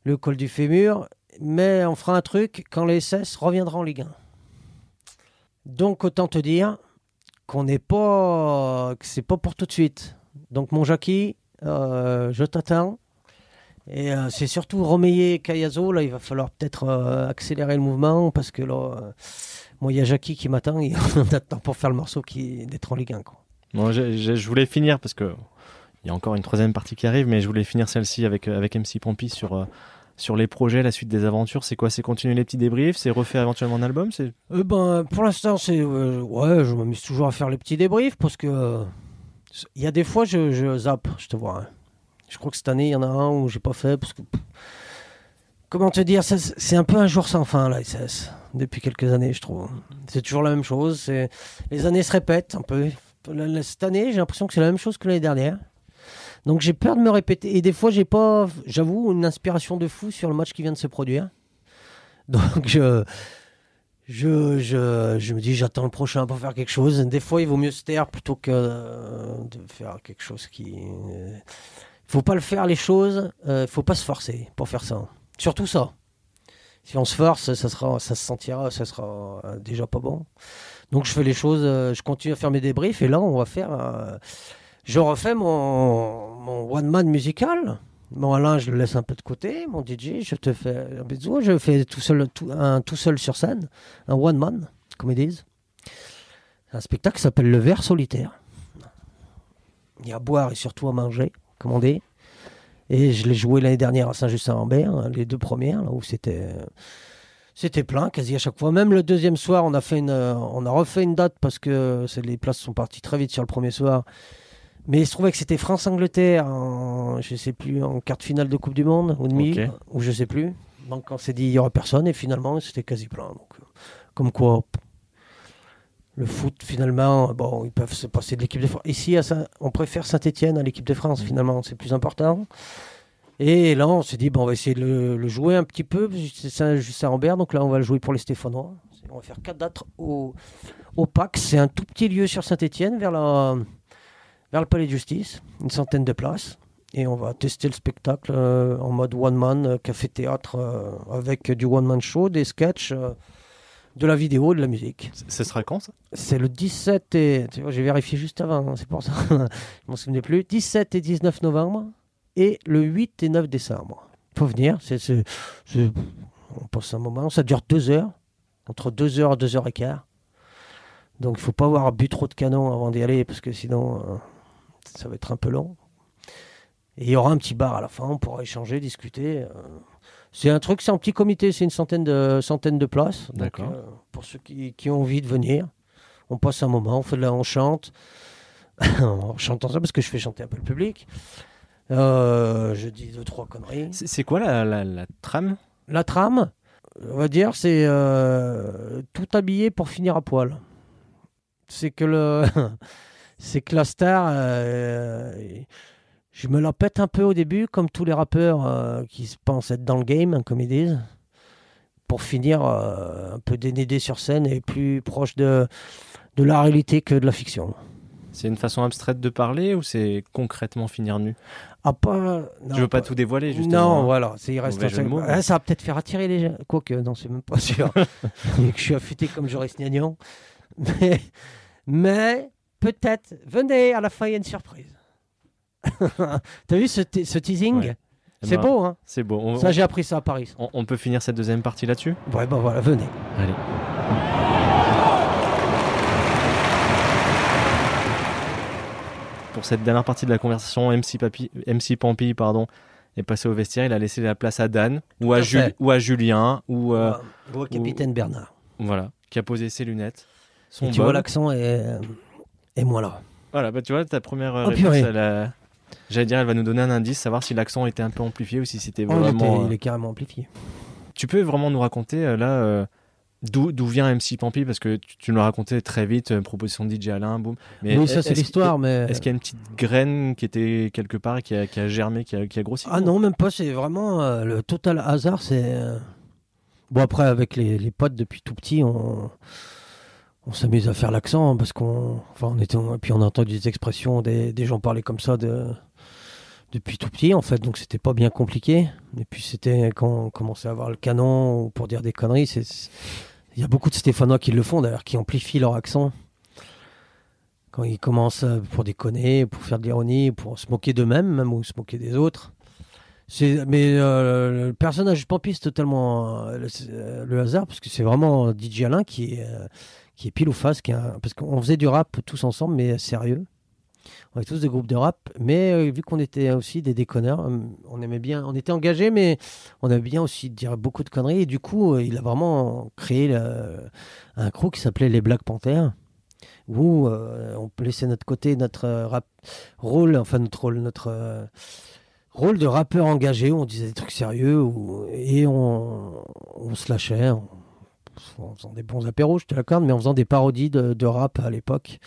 Le col du fémur. Mais on fera un truc quand les SS reviendra en Ligue 1. Donc autant te dire qu'on n'est pas, c'est pas pour tout de suite. Donc mon Jackie, euh, je t'attends. Et euh, c'est surtout Romeyer et Cayazo, là, il va falloir peut-être euh, accélérer le mouvement parce que là, moi, il y a Jackie qui m'attend et on attend pour faire le morceau d'être en Ligue 1. Quoi. Bon, je, voulais finir parce que il y a encore une troisième partie qui arrive, mais je voulais finir celle-ci avec, avec MC Pompi sur, sur les projets, la suite des aventures. C'est quoi? C'est continuer les petits débriefs? C'est refaire éventuellement un album? C'est Euh, ben, pour l'instant, c'est euh, ouais, je m'amuse toujours à faire les petits débriefs parce que euh, il y a des fois, je, je zappe, je te vois. hein. Je crois que cette année, il y en a un où j'ai pas fait parce que comment te dire, c'est un peu un jour sans fin la SS depuis quelques années, je trouve. C'est toujours la même chose. Les années se répètent un peu. Cette année, j'ai l'impression que c'est la même chose que l'année dernière. Donc j'ai peur de me répéter. Et des fois, j'ai pas, j'avoue, une inspiration de fou sur le match qui vient de se produire. Donc je, je, je, je me dis, j'attends le prochain pour faire quelque chose. Des fois, il vaut mieux se taire plutôt que de faire quelque chose qui. euh, faut pas le faire les choses. euh, faut pas se forcer pour faire ça. Surtout ça. Si on se force, ça sera, ça se sentira, ça sera déjà pas bon. Donc je fais les choses, euh, je continue à faire mes débriefs et là on va faire. euh, je refais mon, mon one man musical. Mon Alain, je le laisse un peu de côté. Mon DJ, je te fais un bisou. Je fais tout seul, un tout seul sur scène, un one man, comme ils disent. Un spectacle qui s'appelle Le Verre solitaire. Il y a à boire et surtout à manger, comme on dit. Et je l'ai joué l'année dernière à Saint-Just-Saint-Lambert, hein, les deux premières, là où c'était. C'était plein quasi à chaque fois. Même le deuxième soir, on a, fait une, on a refait une date parce que les places sont parties très vite sur le premier soir. Mais il se trouvait que c'était France-Angleterre, en, je sais plus, en quart de finale de Coupe du Monde, ou demi, Ok. ou je sais plus. Donc on s'est dit, il y aura personne, et finalement, c'était quasi plein. Donc, euh, comme quoi, le foot, finalement, bon, ils peuvent se passer de l'équipe de France. Ici, à Saint- on préfère Saint-Etienne à l'équipe de France, finalement, c'est plus important. Et là, on s'est dit, bon, on va essayer de le, le jouer un petit peu. C'est Saint-Just-Saint-Rambert, donc là, on va le jouer pour les Stéphanois. On va faire quatre dates au, au PAC. C'est un tout petit lieu sur Saint-Etienne, vers, la, vers le palais de justice, une centaine de places. Et on va tester le spectacle euh, en mode one-man, euh, café-théâtre, euh, avec du one-man show, des sketchs, de la vidéo, de la musique. Ce sera quand ça? C'est le 17 et. Tu vois, j'ai vérifié juste avant, hein, c'est pour ça. Je m'en souvenais plus. 17 et 19 novembre et le 8 et 9 décembre. Faut venir. On passe un moment. Ça dure deux heures. Entre deux heures et deux heures et quart. Donc il faut pas avoir bu trop de canons avant d'y aller parce que sinon ça va être un peu long. Et il y aura un petit bar à la fin. On pourra échanger, discuter. euh. C'est un truc, c'est un petit comité, c'est une centaine de, centaine de places. D'accord. euh, pour ceux qui, qui ont envie de venir, on passe un moment, on fait de la, on chante, on chante ensemble parce que je fais chanter un peu le public. Euh, je dis deux trois conneries. C'est c'est quoi la, la, la trame? La trame, on va dire, c'est euh, tout habillé pour finir à poil. C'est que le, la star, euh, je me la pète un peu au début, comme tous les rappeurs euh, qui se pensent être dans le game, hein, comme ils disent, pour finir euh, un peu dénédé sur scène et plus proche de de la réalité que de la fiction. C'est une façon abstraite de parler ou c'est concrètement finir nu? Ah, pas, non, Je veux pas tout dévoiler justement. Non, voilà, c'est il reste un cinq- mots, Ah, ça va peut-être faire attirer les gens. Quoique, non, c'est même pas sûr. que je suis affûté comme Joris Gnagnon. Mais, mais peut-être, venez, à la fin, il y a une surprise. T'as vu ce, te- ce teasing Ouais. Eh C'est ben, beau, hein C'est beau. On, Ça, j'ai appris ça à Paris. on- on peut finir cette deuxième partie là-dessus? Ouais, ben voilà, venez. Allez. Pour cette dernière partie de la conversation, MC, Papi, MC Pampi pardon, est passé au vestiaire. Il a laissé la place à Dan ou à, Jul- ou à Julien ou euh, Ou au capitaine Bernard. voilà, qui a posé ses lunettes, son tu bob. vois, l'accent est, est moi là. Voilà, bah tu vois, ta première Oh, réponse, elle a- j'allais dire, elle va nous donner un indice, savoir si l'accent était un peu amplifié ou si c'était Oh, il, vraiment. était- euh, il est carrément amplifié. Tu peux vraiment nous raconter euh, là euh, d'où d'où vient MC Pampi? Parce que tu, tu nous l'as raconté très vite, euh, proposition de DJ Alain, boum. Mais oui, ça, c'est l'histoire, mais. Est-ce qu'il y a une petite graine qui était quelque part et qui a, qui a germé, qui a, qui a grossi? Ah non, même pas. C'est vraiment euh, le total hasard. C'est bon après avec les, les potes depuis tout petit, on on s'amuse à faire l'accent hein, parce qu'on enfin on était puis on a entendu des expressions des, des gens parler comme ça de depuis tout petit en fait donc c'était pas bien compliqué. Et puis c'était quand on commençait à avoir le canon ou pour dire des conneries c'est il y a beaucoup de Stéphanois qui le font d'ailleurs qui amplifient leur accent. Quand ils commencent euh, pour déconner pour faire de l'ironie pour se moquer d'eux-mêmes même ou se moquer des autres. Mais euh, le personnage du c'est totalement euh, le, hasard, parce que c'est vraiment DJ Alain qui qui est pile ou face. Qui parce qu'on faisait du rap tous ensemble, mais sérieux. On était tous des groupes de rap, mais euh, vu qu'on était aussi des déconneurs, euh, on aimait bien, on était engagés, mais on aimait bien aussi dire beaucoup de conneries. Et du coup, euh, il a vraiment créé un crew qui s'appelait les Black Panthers, où on laissait notre côté notre rap rôle, enfin notre rôle, notre rôle de rappeur engagé, où on disait des trucs sérieux et on, se lâchait en faisant des bons apéros, je te l'accorde, mais en faisant des parodies de, rap à l'époque,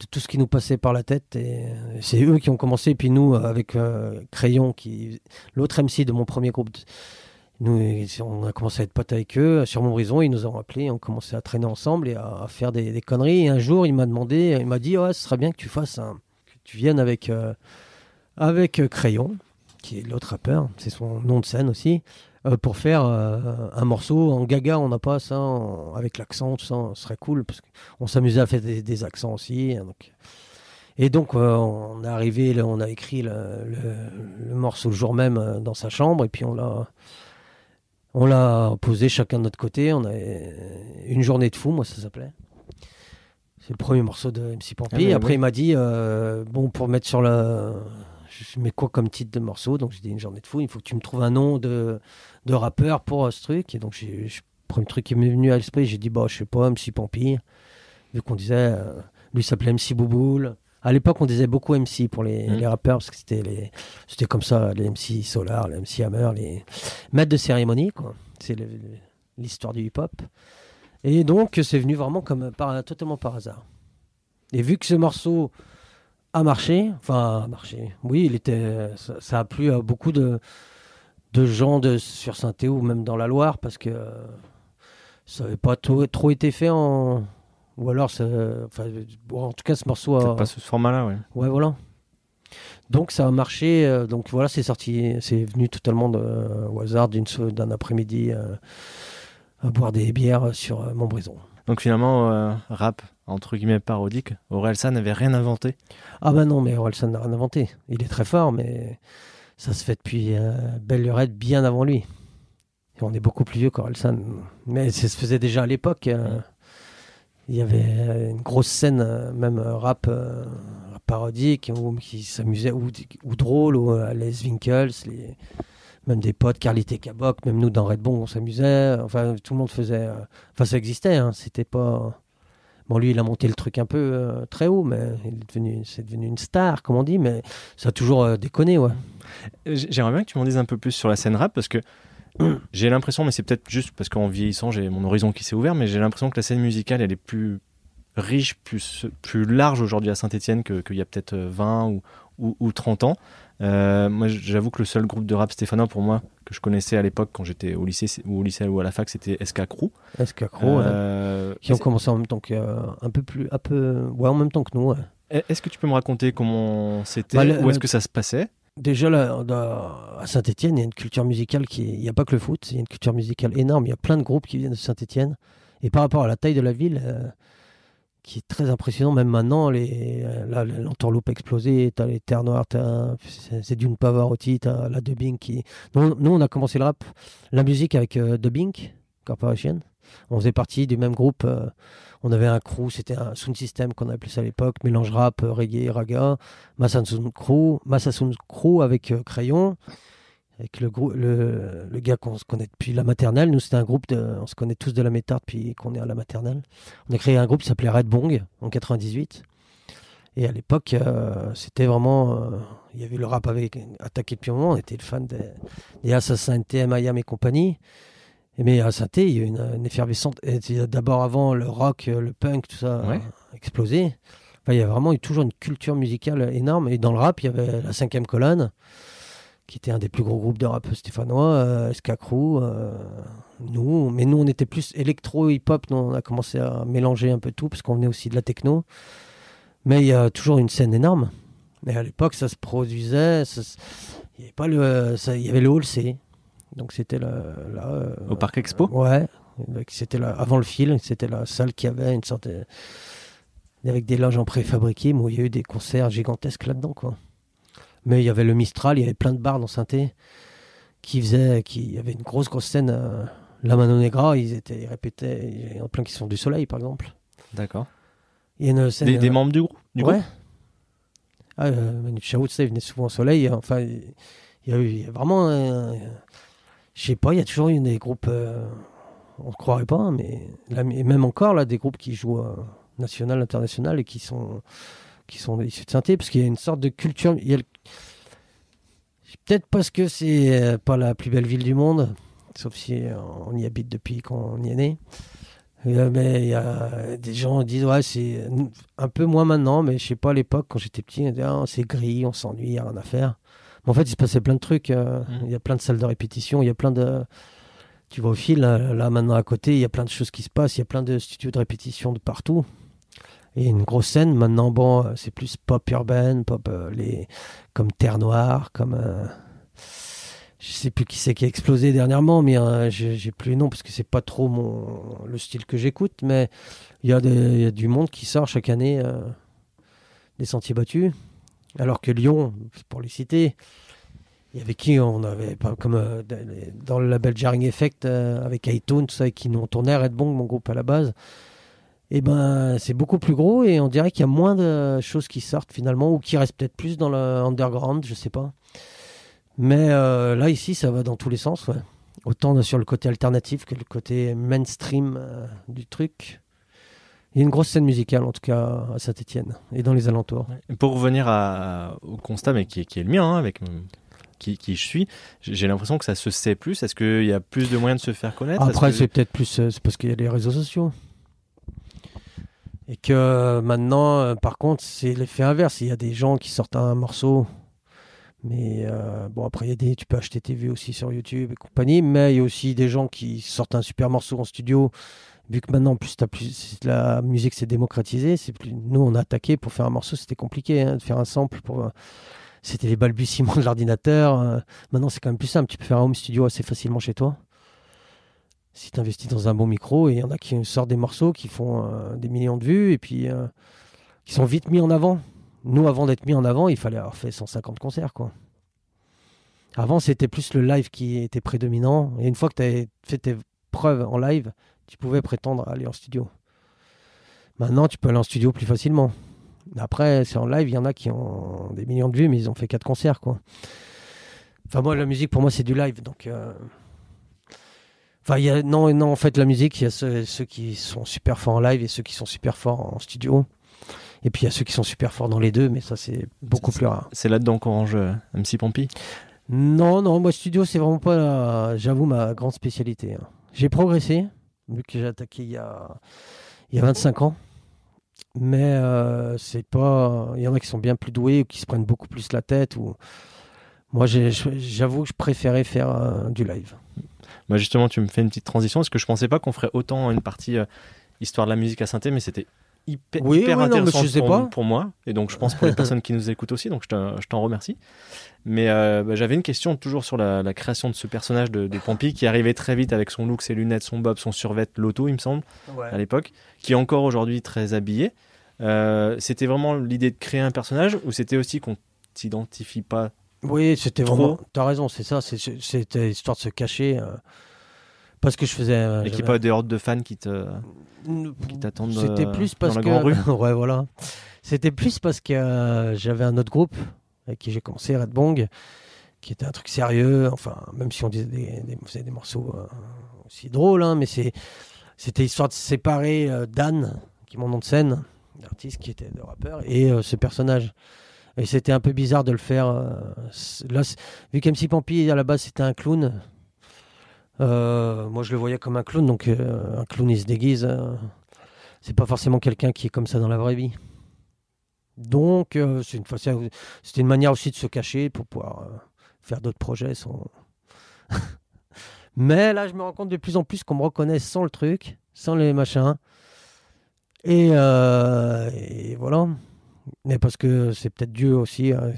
de tout ce qui nous passait par la tête. Et c'est eux qui ont commencé, et puis nous, avec euh, Crayon, qui l'autre MC de mon premier groupe, nous, on a commencé à être potes avec eux sur Montbrison, ils nous ont appelés, on commençait à traîner ensemble et à, faire des, conneries. Et un jour, il m'a demandé, il m'a dit, ouais, ce serait bien que tu fasses un, que tu viennes avec, euh, avec euh, Crayon qui est l'autre rappeur, c'est son nom de scène aussi, euh, pour faire euh, un morceau en gaga, on n'a pas ça, en- avec l'accent, tout ça, ce serait cool, parce qu'on s'amusait à faire des, des accents aussi. hein, donc. Et donc, euh, on est arrivé, là, on a écrit le, le- le morceau le jour même euh, dans sa chambre, et puis on l'a. On l'a posé chacun de notre côté. On a une journée de fou, moi ça s'appelait. C'est le premier morceau de MC Pampi. Ah Après il m'a dit euh, bon pour mettre sur la je mets quoi comme titre de morceau? Donc j'ai dit une journée de fou, il faut que tu me trouves un nom de, de rappeur pour euh, ce truc. Et donc j'ai le premier truc qui m'est venu à l'esprit, j'ai dit bah je sais pas, MC Pampi, vu qu'on disait, euh, lui s'appelait MC Bouboule. À l'époque, on disait beaucoup MC pour les, Mhm. les rappeurs parce que c'était les, c'était comme ça, les MC Solar, les MC Hammer, les maîtres de cérémonie quoi. C'est le- le- l'histoire du hip-hop. Et donc c'est venu vraiment comme par, totalement par hasard. Et vu que ce morceau a marché, enfin a marché, oui, il était, ça, ça a plu à beaucoup de, de gens de, sur Saint-Théo ou même dans la Loire parce que euh, ça n'avait pas trop, trop été fait en. Ou alors, ça- enfin, bon, en tout cas, ce morceau a. Pas ce format-là, ouais. Ouais, voilà. Donc ça a marché. euh, donc voilà, c'est sorti, c'est venu totalement de, au hasard d'un après-midi euh, à boire des bières sur euh, Montbrison. Donc finalement, euh, rap, entre guillemets, parodique, Orelsan n'avait rien inventé. Ah bah non, mais Orelsan n'a rien inventé. Il est très fort, mais ça se fait depuis euh, belle lurette bien avant lui. Et on est beaucoup plus vieux qu'Orelsan. Mais ça se faisait déjà à l'époque. euh, Il y avait euh, une grosse scène, euh, même euh, rap parodique, où, qui s'amusait, ou, ou drôle, ou les Winkles, les, même des potes, Carlité Cabok, même nous dans Red Bull, on s'amusait. Enfin, tout le monde faisait. Enfin, ça existait, hein, c'était pas. Bon, lui, il a monté le truc un peu euh, très haut, mais il est devenu, c'est devenu une star, comme on dit, mais ça a toujours euh, déconné, ouais. Euh, J'aimerais bien que tu m'en dises un peu plus sur la scène rap parce que j'ai l'impression, mais c'est peut-être juste parce qu'en vieillissant, j'ai mon horizon qui s'est ouvert, mais j'ai l'impression que la scène musicale, elle est plus riche, plus, plus large aujourd'hui à Saint-Etienne qu'il y a peut-être euh, 20 ou, ou, ou 30 ans. Euh, moi, j'avoue que le seul groupe de rap stéphanois pour moi que je connaissais à l'époque quand j'étais au lycée ou au lycée ou à la fac, c'était SK Crew. Escacro, Euh, qui ont commencé en même temps que, euh, un peu plus, un peu, ouais, en même temps que nous, ouais. Est-ce que tu peux me raconter comment c'était Bah, Où est-ce que ça se passait? Déjà, là, à Saint-Etienne, il y a une culture musicale qui. Il n'y a pas que le foot, il y a une culture musicale énorme. Il y a plein de groupes qui viennent de Saint-Etienne. Et par rapport à la taille de la ville, euh, qui est très impressionnant, même maintenant, les, euh, là, l'entourloupe a explosé. T'as les Terres Noires, t'as- c'est d'une Pavarotti, t'as la Dubbing qui. Nous, nous, on a commencé le rap, la musique avec euh, Dubbing Corporation. On faisait partie du même groupe. euh, on avait un crew, c'était un sound system qu'on appelait ça à l'époque, mélange rap, euh, reggae, raga. Massasound Crew, Massasound Crew avec Crayon, avec le, le, le gars qu'on se connaît depuis la maternelle. Nous, c'était un groupe, de, on se connaît tous de la métard depuis qu'on est à la maternelle. On a créé un groupe qui s'appelait Red Bong en 98. Et à l'époque, euh, c'était vraiment. euh, Il y avait le rap avec attaqué depuis un moment. On était le fan des, des Assassins TM, IAM et compagnie. Mais à saint il y a eu une, une c'est D'abord, avant le rock, le punk, tout ça Ouais. a explosé. Enfin, il y a vraiment eu toujours une culture musicale énorme. Et dans le rap, il y avait la cinquième colonne, qui était un des plus gros groupes de rap stéphanois, euh, euh, nous. Mais nous, on était plus électro-hip-hop. Nous, on a commencé à mélanger un peu tout, parce qu'on venait aussi de la techno. Mais il y a toujours une scène énorme. Et à l'époque, ça se produisait. ça il y avait pas le, ça- il y avait le Hall C. Donc c'était là, euh, Au Parc Expo? Ouais, c'était avant le fil, c'était la salle qui avait une sorte de, avec des loges en préfabriqué, mais où il y a eu des concerts gigantesques là-dedans quoi. Mais il y avait le Mistral, il y avait plein de bars dans saint qui faisaient, qui avait une grosse grosse scène. euh, la Mano Negra, ils étaient, ils répétaient, il y en a plein qui sont du Soleil par exemple. D'accord. Il y a une scène. Des, des euh, membres du groupe du ouais. groupe Ah, euh, Manu Chao, tu sais, il venait souvent au soleil. Enfin, il y a eu vraiment. je sais pas, il y a toujours eu des groupes. euh, on ne croirait pas, mais là, même encore, là, des groupes qui jouent euh, national, international et qui sont, qui sont issus de synthé, parce qu'il y a une sorte de culture. il y a le- Peut-être parce que c'est euh, pas la plus belle ville du monde, sauf si euh, on y habite depuis qu'on y est né. Euh, mais il y a des gens qui disent ouais c'est un peu moins maintenant mais je sais pas à l'époque quand j'étais petit on disait Ah, c'est gris on s'ennuie il y a rien à faire mais en fait il se passait plein de trucs Mm. il y a plein de salles de répétition il y a plein de tu vois au fil là, maintenant à côté il y a plein de choses qui se passent il y a plein de studios de répétition de partout et une grosse scène maintenant bon c'est plus pop urbaine pop euh, les comme Terre Noire comme euh, je sais plus qui c'est qui a explosé dernièrement, mais euh, j'ai plus les noms parce que c'est pas trop mon le style que j'écoute. Mais il y, a des- il y a du monde qui sort chaque année euh, des sentiers battus. Alors que Lyon, pour les citer, il y avait qui On avait comme euh, dans le label Jarring Effect avec iTunes, tout ça, et qui nous tournait Red Bong, mon groupe à la base. Et ben c'est beaucoup plus gros et on dirait qu'il y a moins de choses qui sortent finalement ou qui restent peut-être plus dans le underground, je sais pas. Mais euh, là ici ça va dans tous les sens, ouais. Autant sur le côté alternatif que le côté mainstream euh, du truc. Il y a une grosse scène musicale en tout cas à Saint-Etienne et dans les alentours. Pour revenir à, au constat, mais qui, qui est le mien, hein, avec qui, qui, je suis, j'ai l'impression que ça se sait plus. Est-ce qu'il y a plus de moyens de se faire connaître? Après, que... c'est peut-être plus euh, c'est parce qu'il y a les réseaux sociaux. Et que maintenant, euh, par contre, c'est l'effet inverse. Il y a des gens qui sortent un morceau. Mais euh, bon, après, il y a des, tu peux acheter tes vues aussi sur YouTube et compagnie. Mais il y a aussi des gens qui sortent un super morceau en studio. Vu que maintenant, plus, as plus la musique s'est démocratisée, plus. Nous, on a attaqué pour faire un morceau, c'était compliqué hein, de faire un sample. Pour... C'était les balbutiements de l'ordinateur. Euh. maintenant, c'est quand même plus simple. Tu peux faire un home studio assez facilement chez toi si tu investis dans un bon micro, il y en a qui sortent des morceaux qui font euh, des millions de vues et puis euh, qui sont vite mis en avant. Nous, avant d'être mis en avant, il fallait avoir fait 150 concerts. Avant, c'était plus le live qui était prédominant. Et une fois que tu avais fait tes preuves en live, tu pouvais prétendre aller en studio. Maintenant, tu peux aller en studio plus facilement. Après, c'est en live, il y en a qui ont des millions de vues, mais ils ont fait quatre concerts. quoi. Enfin, moi, la musique, pour moi, c'est du live. Donc. Euh, Enfin, y a, non, non, en fait, la musique, il y a ceux, qui sont super forts en live et ceux qui sont super forts en studio. Et puis il y a ceux qui sont super forts dans les deux, mais ça, c'est beaucoup plus rare. C'est là-dedans qu'on range euh, MC Pompi Non, non, moi, studio, c'est vraiment pas, j'avoue, ma grande spécialité. Hein. J'ai progressé, vu que j'ai attaqué il y a, il y a 25 ans. Mais euh, c'est pas. Il y en a qui sont bien plus doués ou qui se prennent beaucoup plus la tête. Ou... Moi, j'avoue que je préférais faire euh, du live. Bah justement, tu me fais une petite transition parce que je pensais pas qu'on ferait autant une partie euh, histoire de la musique à synthé, mais c'était hyper, hyper intéressant pour, pas. pour, moi et donc je pense pour les personnes qui nous écoutent aussi. Donc je t'en remercie. Mais euh, bah, j'avais une question toujours sur la, création de ce personnage de, de Pampi qui arrivait très vite avec son look, ses lunettes, son bob, son survêt, l'auto, il me semble, à l'époque, qui est encore aujourd'hui très habillé. Euh, c'était vraiment l'idée de créer un personnage ou c'était aussi qu'on s'identifie pas oui, c'était vraiment. Tu as raison, c'est ça. C'était histoire de se cacher. Euh, parce que je faisais. Euh, Et qu'il n'y pas des hordes de fans qui te qui t'attendent C'était euh, plus parce dans que. La ouais, voilà. C'était plus parce que j'avais un autre groupe avec qui j'ai commencé, Red Bong, qui était un truc sérieux. Enfin, même si on disait des, des, des morceaux aussi drôles, hein, mais c'était histoire de séparer Dan, qui est mon nom de scène, l'artiste qui était de rappeur, et ce personnage. Et c'était un peu bizarre de le faire. Euh, là, vu qu'MC Pampi, à la base, c'était un clown. Euh, moi, je le voyais comme un clown. Donc, euh, un clown, il se déguise. c'est pas forcément quelqu'un qui est comme ça dans la vraie vie. Donc, c'est une c'était une manière aussi de se cacher pour pouvoir faire d'autres projets. Mais là, je me rends compte de plus en plus qu'on me reconnaît sans le truc, sans les machins. Et, et voilà. Mais parce que c'est peut-être Dieu aussi. Hein.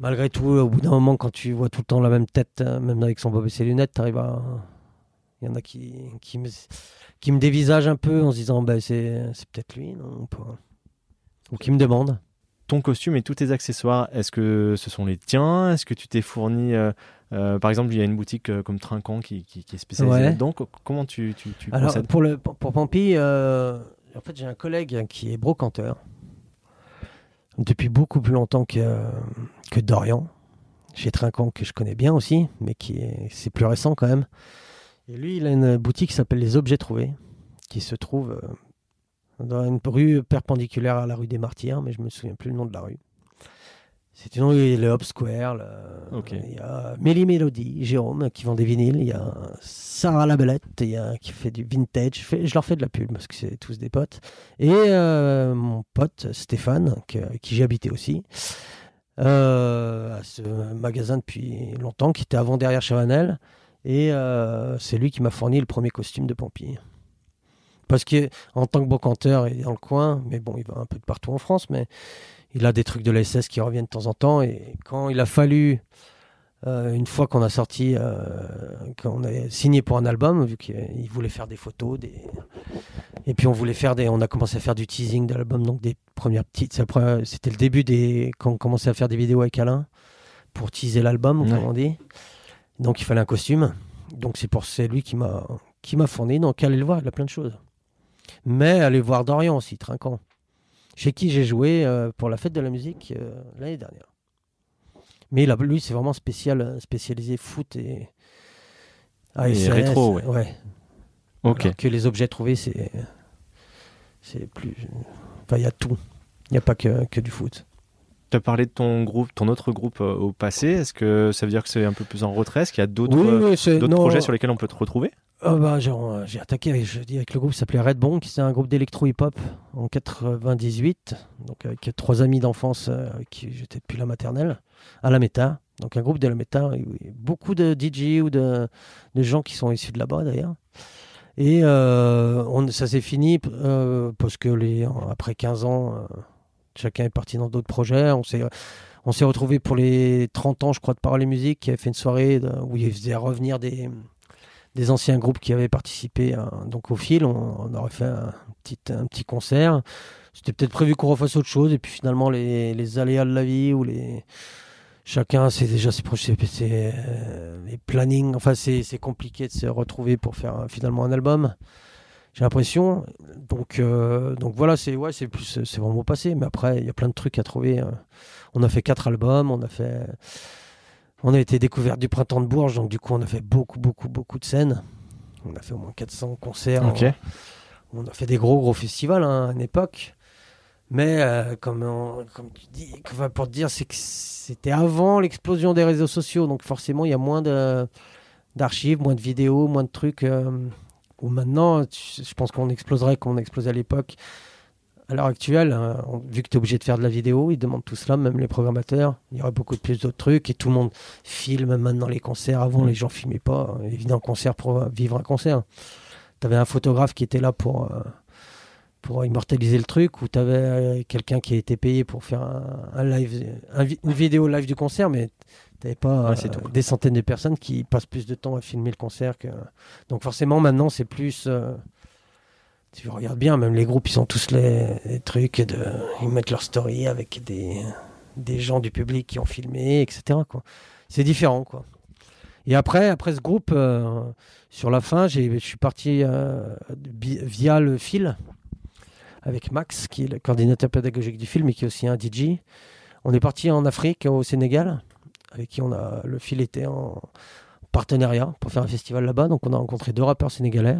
Malgré tout, au bout d'un moment, quand tu vois tout le temps la même tête, hein, même avec son bob et ses lunettes, t'arrives à. Il y en a qui, qui, me, qui me dévisagent un peu en se disant bah, c'est, peut-être lui, non Ou qui me demandent. Ton costume et tous tes accessoires, est-ce que ce sont les tiens? Est-ce que tu t'es fourni euh, euh, par exemple, il y a une boutique euh, comme Trinquant qui, qui, est spécialisée là-dedans. Comment tu, tu, tu Alors, pour, le, pour, pour Pampi, en fait, j'ai un collègue qui est brocanteur depuis beaucoup plus longtemps que, que Dorian, chez Trinquant, que je connais bien aussi, mais qui est, c'est plus récent quand même. Et lui, il a une boutique qui s'appelle Les Objets Trouvés, qui se trouve euh, dans une rue perpendiculaire à la rue des Martyrs, mais je me souviens plus le nom de la rue. C'est une rue, le Hop Square, il y a Mélie Mélodie, Jérôme, qui vend des vinyles, il y a Sarah Labellette, il y a, qui fait du vintage, je, leur fais de la pub parce que c'est tous des potes, et euh, mon pote Stéphane, qui j'ai habité aussi, euh, à ce magasin depuis longtemps, qui était avant derrière Chavanel, et euh, c'est lui qui m'a fourni le premier costume de Pompille. Parce qu'en tant que brocanteur, il est dans le coin, mais bon, il va un peu de partout en France, mais il a des trucs de la SS qui reviennent de temps en temps. Et quand il a fallu, euh, une fois qu'on a sorti, euh, qu'on a signé pour un album, vu qu'il voulait faire des photos, des... et puis on voulait faire des, on a commencé à faire du teasing de l'album, donc des premières petites. C'était le début des, quand on commençait à faire des vidéos avec Alain pour teaser l'album, comme on dit. Donc il fallait un costume. Donc c'est pour c'est lui qui m'a qui m'a fourni. Donc allez le voir, il a plein de choses. Mais allez voir Dorian aussi, Trinquant, chez qui j'ai joué euh, pour la fête de la musique euh, l'année dernière. Mais là, lui, c'est vraiment spécial, euh, spécialisé foot et, Et rétro, ouais. ouais. Ok. Alors que les objets trouvés, c'est c'est plus. Enfin, il y a tout. Il n'y a pas que, que du foot. Tu as parlé de ton groupe, ton autre groupe euh, au passé. Est-ce que ça veut dire que c'est un peu plus en retrait? Est-ce qu'il y a d'autres oui, projets sur lesquels on peut te retrouver? Ah bah, j'ai, euh, j'ai attaqué avec, je dis, avec le groupe qui s'appelait Red Bone, qui c'est un groupe d'électro hip-hop en 98, donc avec trois amis d'enfance euh, avec qui j'étais depuis la maternelle, à la Méta. Donc un groupe de la Méta, beaucoup de DJ ou de, de gens qui sont issus de là-bas d'ailleurs. Et euh, on, ça s'est fini euh, parce que les, après 15 ans, euh, chacun est parti dans d'autres projets. On s'est, on s'est retrouvés pour les 30 ans, je crois, de Parole et Musique, qui avait fait une soirée où ils faisaient revenir des, anciens groupes qui avaient participé à- donc au fil. On, aurait fait un petit, concert. C'était peut-être prévu qu'on refasse autre chose, et puis finalement, les, aléas de la vie ou les. Chacun, c'est déjà ses projets, euh, les plannings. Enfin, c'est compliqué de se retrouver pour faire euh, finalement un album. J'ai l'impression. Donc, euh, donc voilà, c'est ouais, c'est plus, c'est vraiment passé. Mais après, il y a plein de trucs à trouver. euh. On a fait quatre albums. On a fait, on a été découverte du printemps de Bourges. Donc du coup, on a fait beaucoup, beaucoup, beaucoup de scènes. On a fait au moins 400 concerts. On a fait des gros, gros festivals hein, à une époque. Mais euh, comme, on- comme tu dis, pour te dire, c'est que c'était avant l'explosion des réseaux sociaux. Donc forcément, il y a moins de d'archives, moins de vidéos, moins de trucs. euh, où maintenant, je pense qu'on exploserait comme on explosait à l'époque. À l'heure actuelle, hein, on- vu que tu es obligé de faire de la vidéo, ils demandent tout cela, même les programmateurs. Il y aurait beaucoup de plus d'autres trucs et tout le monde filme maintenant les concerts. Avant, les gens filmaient pas. Ils venaient en concert pour vivre un concert. Tu avais un photographe qui était là pour, euh, pour immortaliser le truc, ou tu avais quelqu'un qui a été payé pour faire un, un live, un une vidéo live du concert, mais tu n'avais pas Ouais, euh, des centaines de personnes qui passent plus de temps à filmer le concert. Que... Donc forcément, maintenant, c'est plus... euh, tu regardes bien, même les groupes, ils ont tous les, les trucs, de, ils mettent leur story avec des, des gens du public qui ont filmé, etc. C'est différent, quoi. Et après, après ce groupe, euh, sur la fin, je suis parti euh, via le fil avec Max, qui est le coordinateur pédagogique du film et qui est aussi un DJ. On est parti en Afrique, au Sénégal, avec qui on a le fil était en partenariat pour faire un festival là-bas. Donc on a rencontré deux rappeurs sénégalais.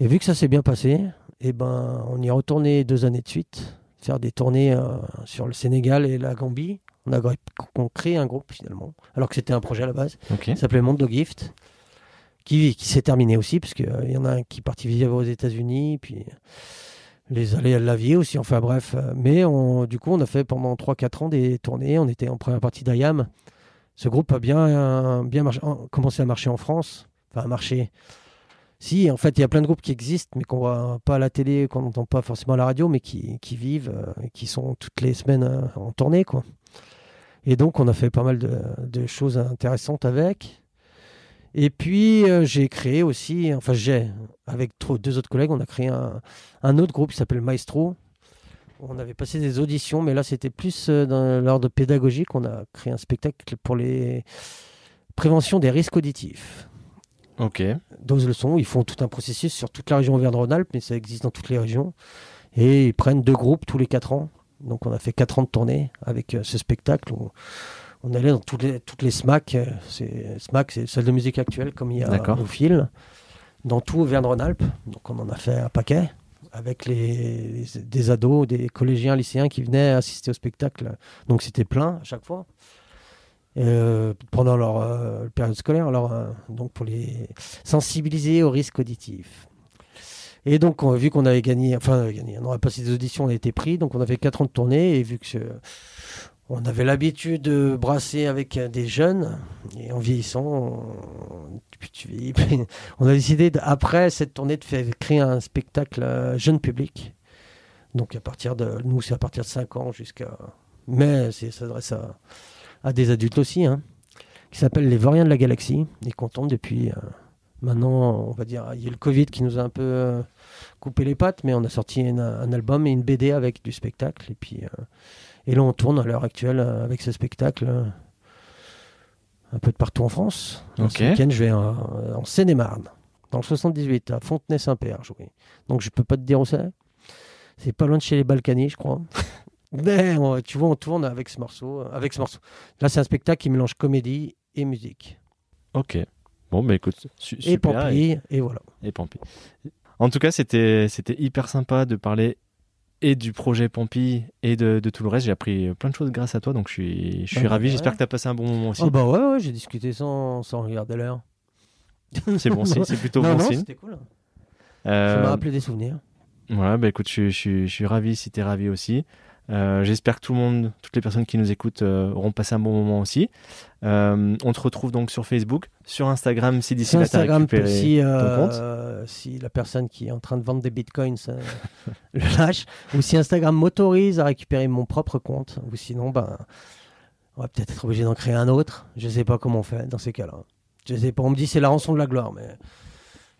Et vu que ça s'est bien passé, eh ben, on y est retourné deux années de suite, faire des tournées euh, sur le Sénégal et la Gambie. On a on crée un groupe finalement, alors que c'était un projet à la base. Ok. Ça s'appelait Mondo Gift, qui, qui s'est terminé aussi, parce qu'il y en a un qui est parti vivre aux États-Unis, puis les aléas de la vie aussi, enfin bref. Mais on, du coup, on a fait pendant 3-4 ans des tournées. On était en première partie d'IAM. Ce groupe a bien, bien commencé à marcher en France. Enfin, à marcher. Si, en fait, il y a plein de groupes qui existent, mais qu'on voit pas à la télé, qu'on n'entend pas forcément à la radio, mais qui, qui vivent, euh, qui sont toutes les semaines euh, en tournée, quoi. Et donc, on a fait pas mal de choses intéressantes avec. Et puis, euh, j'ai créé aussi, enfin, j'ai, avec deux autres collègues, on a créé un, un autre groupe qui s'appelle Maestro. On avait passé des auditions, mais là, c'était plus euh, dans l'ordre pédagogique. On a créé un spectacle pour les préventions des risques auditifs. Ok. Dose le son, ils font tout un processus sur toute la région Auvergne-Rhône-Alpes, mais ça existe dans toutes les régions. Et ils prennent deux groupes tous les quatre ans. Donc on a fait quatre ans de tournée avec euh, ce spectacle. où on allait dans toutes les, toutes les SMAC. euh, c'est- SMAC, c'est salle de musique actuelle, comme il y a au fil. Dans tout Auvergne-Rhône-Alpes. Donc on en a fait un paquet avec les, les- des ados, des collégiens, lycéens qui venaient assister au spectacle. Donc c'était plein à chaque fois. Euh, pendant leur euh, période scolaire, alors, euh, donc pour les sensibiliser aux risques auditifs. Et donc, on- vu qu'on avait gagné, enfin, on avait gagné, on aurait passé des auditions, on a été pris, donc on avait 4 ans de tournée, et vu que on avait l'habitude de brasser avec des jeunes, et en vieillissant, on, a décidé, après cette tournée, de créer un spectacle euh, jeune public. Donc, à partir de, nous, c'est à partir de 5 ans jusqu'à. Mais ça s'adresse à, des adultes aussi, hein, qui s'appelle Les Vauriens de la Galaxie, et qu'on depuis. euh, Maintenant, on va dire, il y a le Covid qui nous a un peu euh, coupé les pattes, mais on a sorti un album et une BD avec du spectacle. Et puis, et là, on tourne à l'heure actuelle euh, avec ce spectacle euh, un peu de partout en France. Ok. Ce week-end, je vais en, en Seine-et-Marne. Dans le 78, à Fontenay-Saint-Père. Donc je peux pas te dire où c'est. C'est pas loin de chez les Balkany, je crois. Mais tu vois, on tourne avec ce morceau. Avec ce morceau. Là, c'est un spectacle qui mélange comédie et musique. Ok. Bon, bah écoute, super. Et Pampi, et, voilà. Et Pampi. En tout cas, c'était hyper sympa de parler et du projet Pampi et de, tout le reste. J'ai appris plein de choses grâce à toi, donc je suis, je suis bah ravi. J'espère que tu as passé un bon moment aussi. Oh bah ouais, ouais j'ai discuté sans, sans regarder l'heure. C'est bon signe, c'est plutôt bon signe. C'était cool. Ça m'a rappelé des souvenirs. Voilà, bah écoute, je, je, je suis ravi si tu es ravi aussi. Euh, j'espère que tout le monde, toutes les personnes qui nous écoutent euh, auront passé un bon moment aussi. Euh, on te retrouve donc sur Facebook, sur Instagram si d'ici là Instagram, si, si la personne qui est en train de vendre des bitcoins le lâche, ou si Instagram m'autorise à récupérer mon propre compte, ou sinon, ben, on va peut-être être obligé d'en créer un autre. Je sais pas comment on fait dans ces cas-là. Je sais pas, on me dit c'est la rançon de la gloire, mais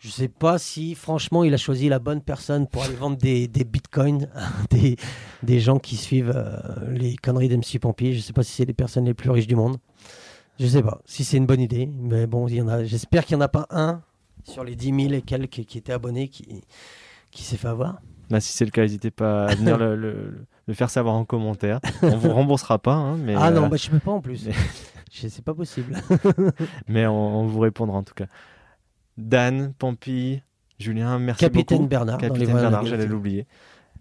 je sais pas si, franchement, il a choisi la bonne personne pour aller vendre des, bitcoins des, des gens qui suivent euh, les conneries d'MC Pompier. Je sais pas si c'est les personnes les plus riches du monde. Je sais pas si c'est une bonne idée, mais bon, il y en a. J'espère qu'il n'y en a pas un sur les 10 000 et quelques qui étaient abonnés qui, qui s'est fait avoir. Bah, si c'est le cas, n'hésitez pas à venir le, le, faire savoir en commentaire. On vous remboursera pas. Hein, mais ah non, euh, bah, je ne peux pas en plus. C'est pas possible. mais on, vous répondra en tout cas. Dan, Pampi, Julien, merci Capitaine beaucoup. Bernard. Capitaine Bernard, j'allais l'oublier.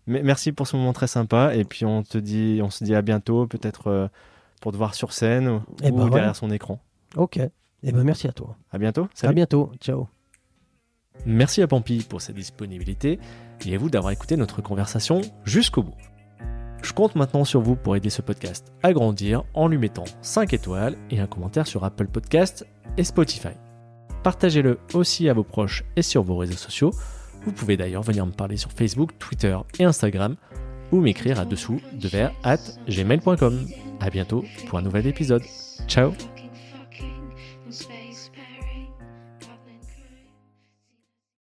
merci pour ce moment très sympa. Et puis on te dit, on se dit à bientôt, peut-être euh, pour te voir sur scène ou, eh ben derrière son écran. Ok. Et eh ben merci à toi. À bientôt. À bientôt. Ciao. Merci à Pampi pour sa disponibilité et à vous d'avoir écouté notre conversation jusqu'au bout. Je compte maintenant sur vous pour aider ce podcast à grandir en lui mettant 5 étoiles et un commentaire sur Apple Podcast et Spotify. Partagez-le aussi à vos proches et sur vos réseaux sociaux. Vous pouvez d'ailleurs venir me parler sur Facebook, Twitter et Instagram ou m'écrire à dessous de verre at gmail.com. A bientôt pour un nouvel épisode. Ciao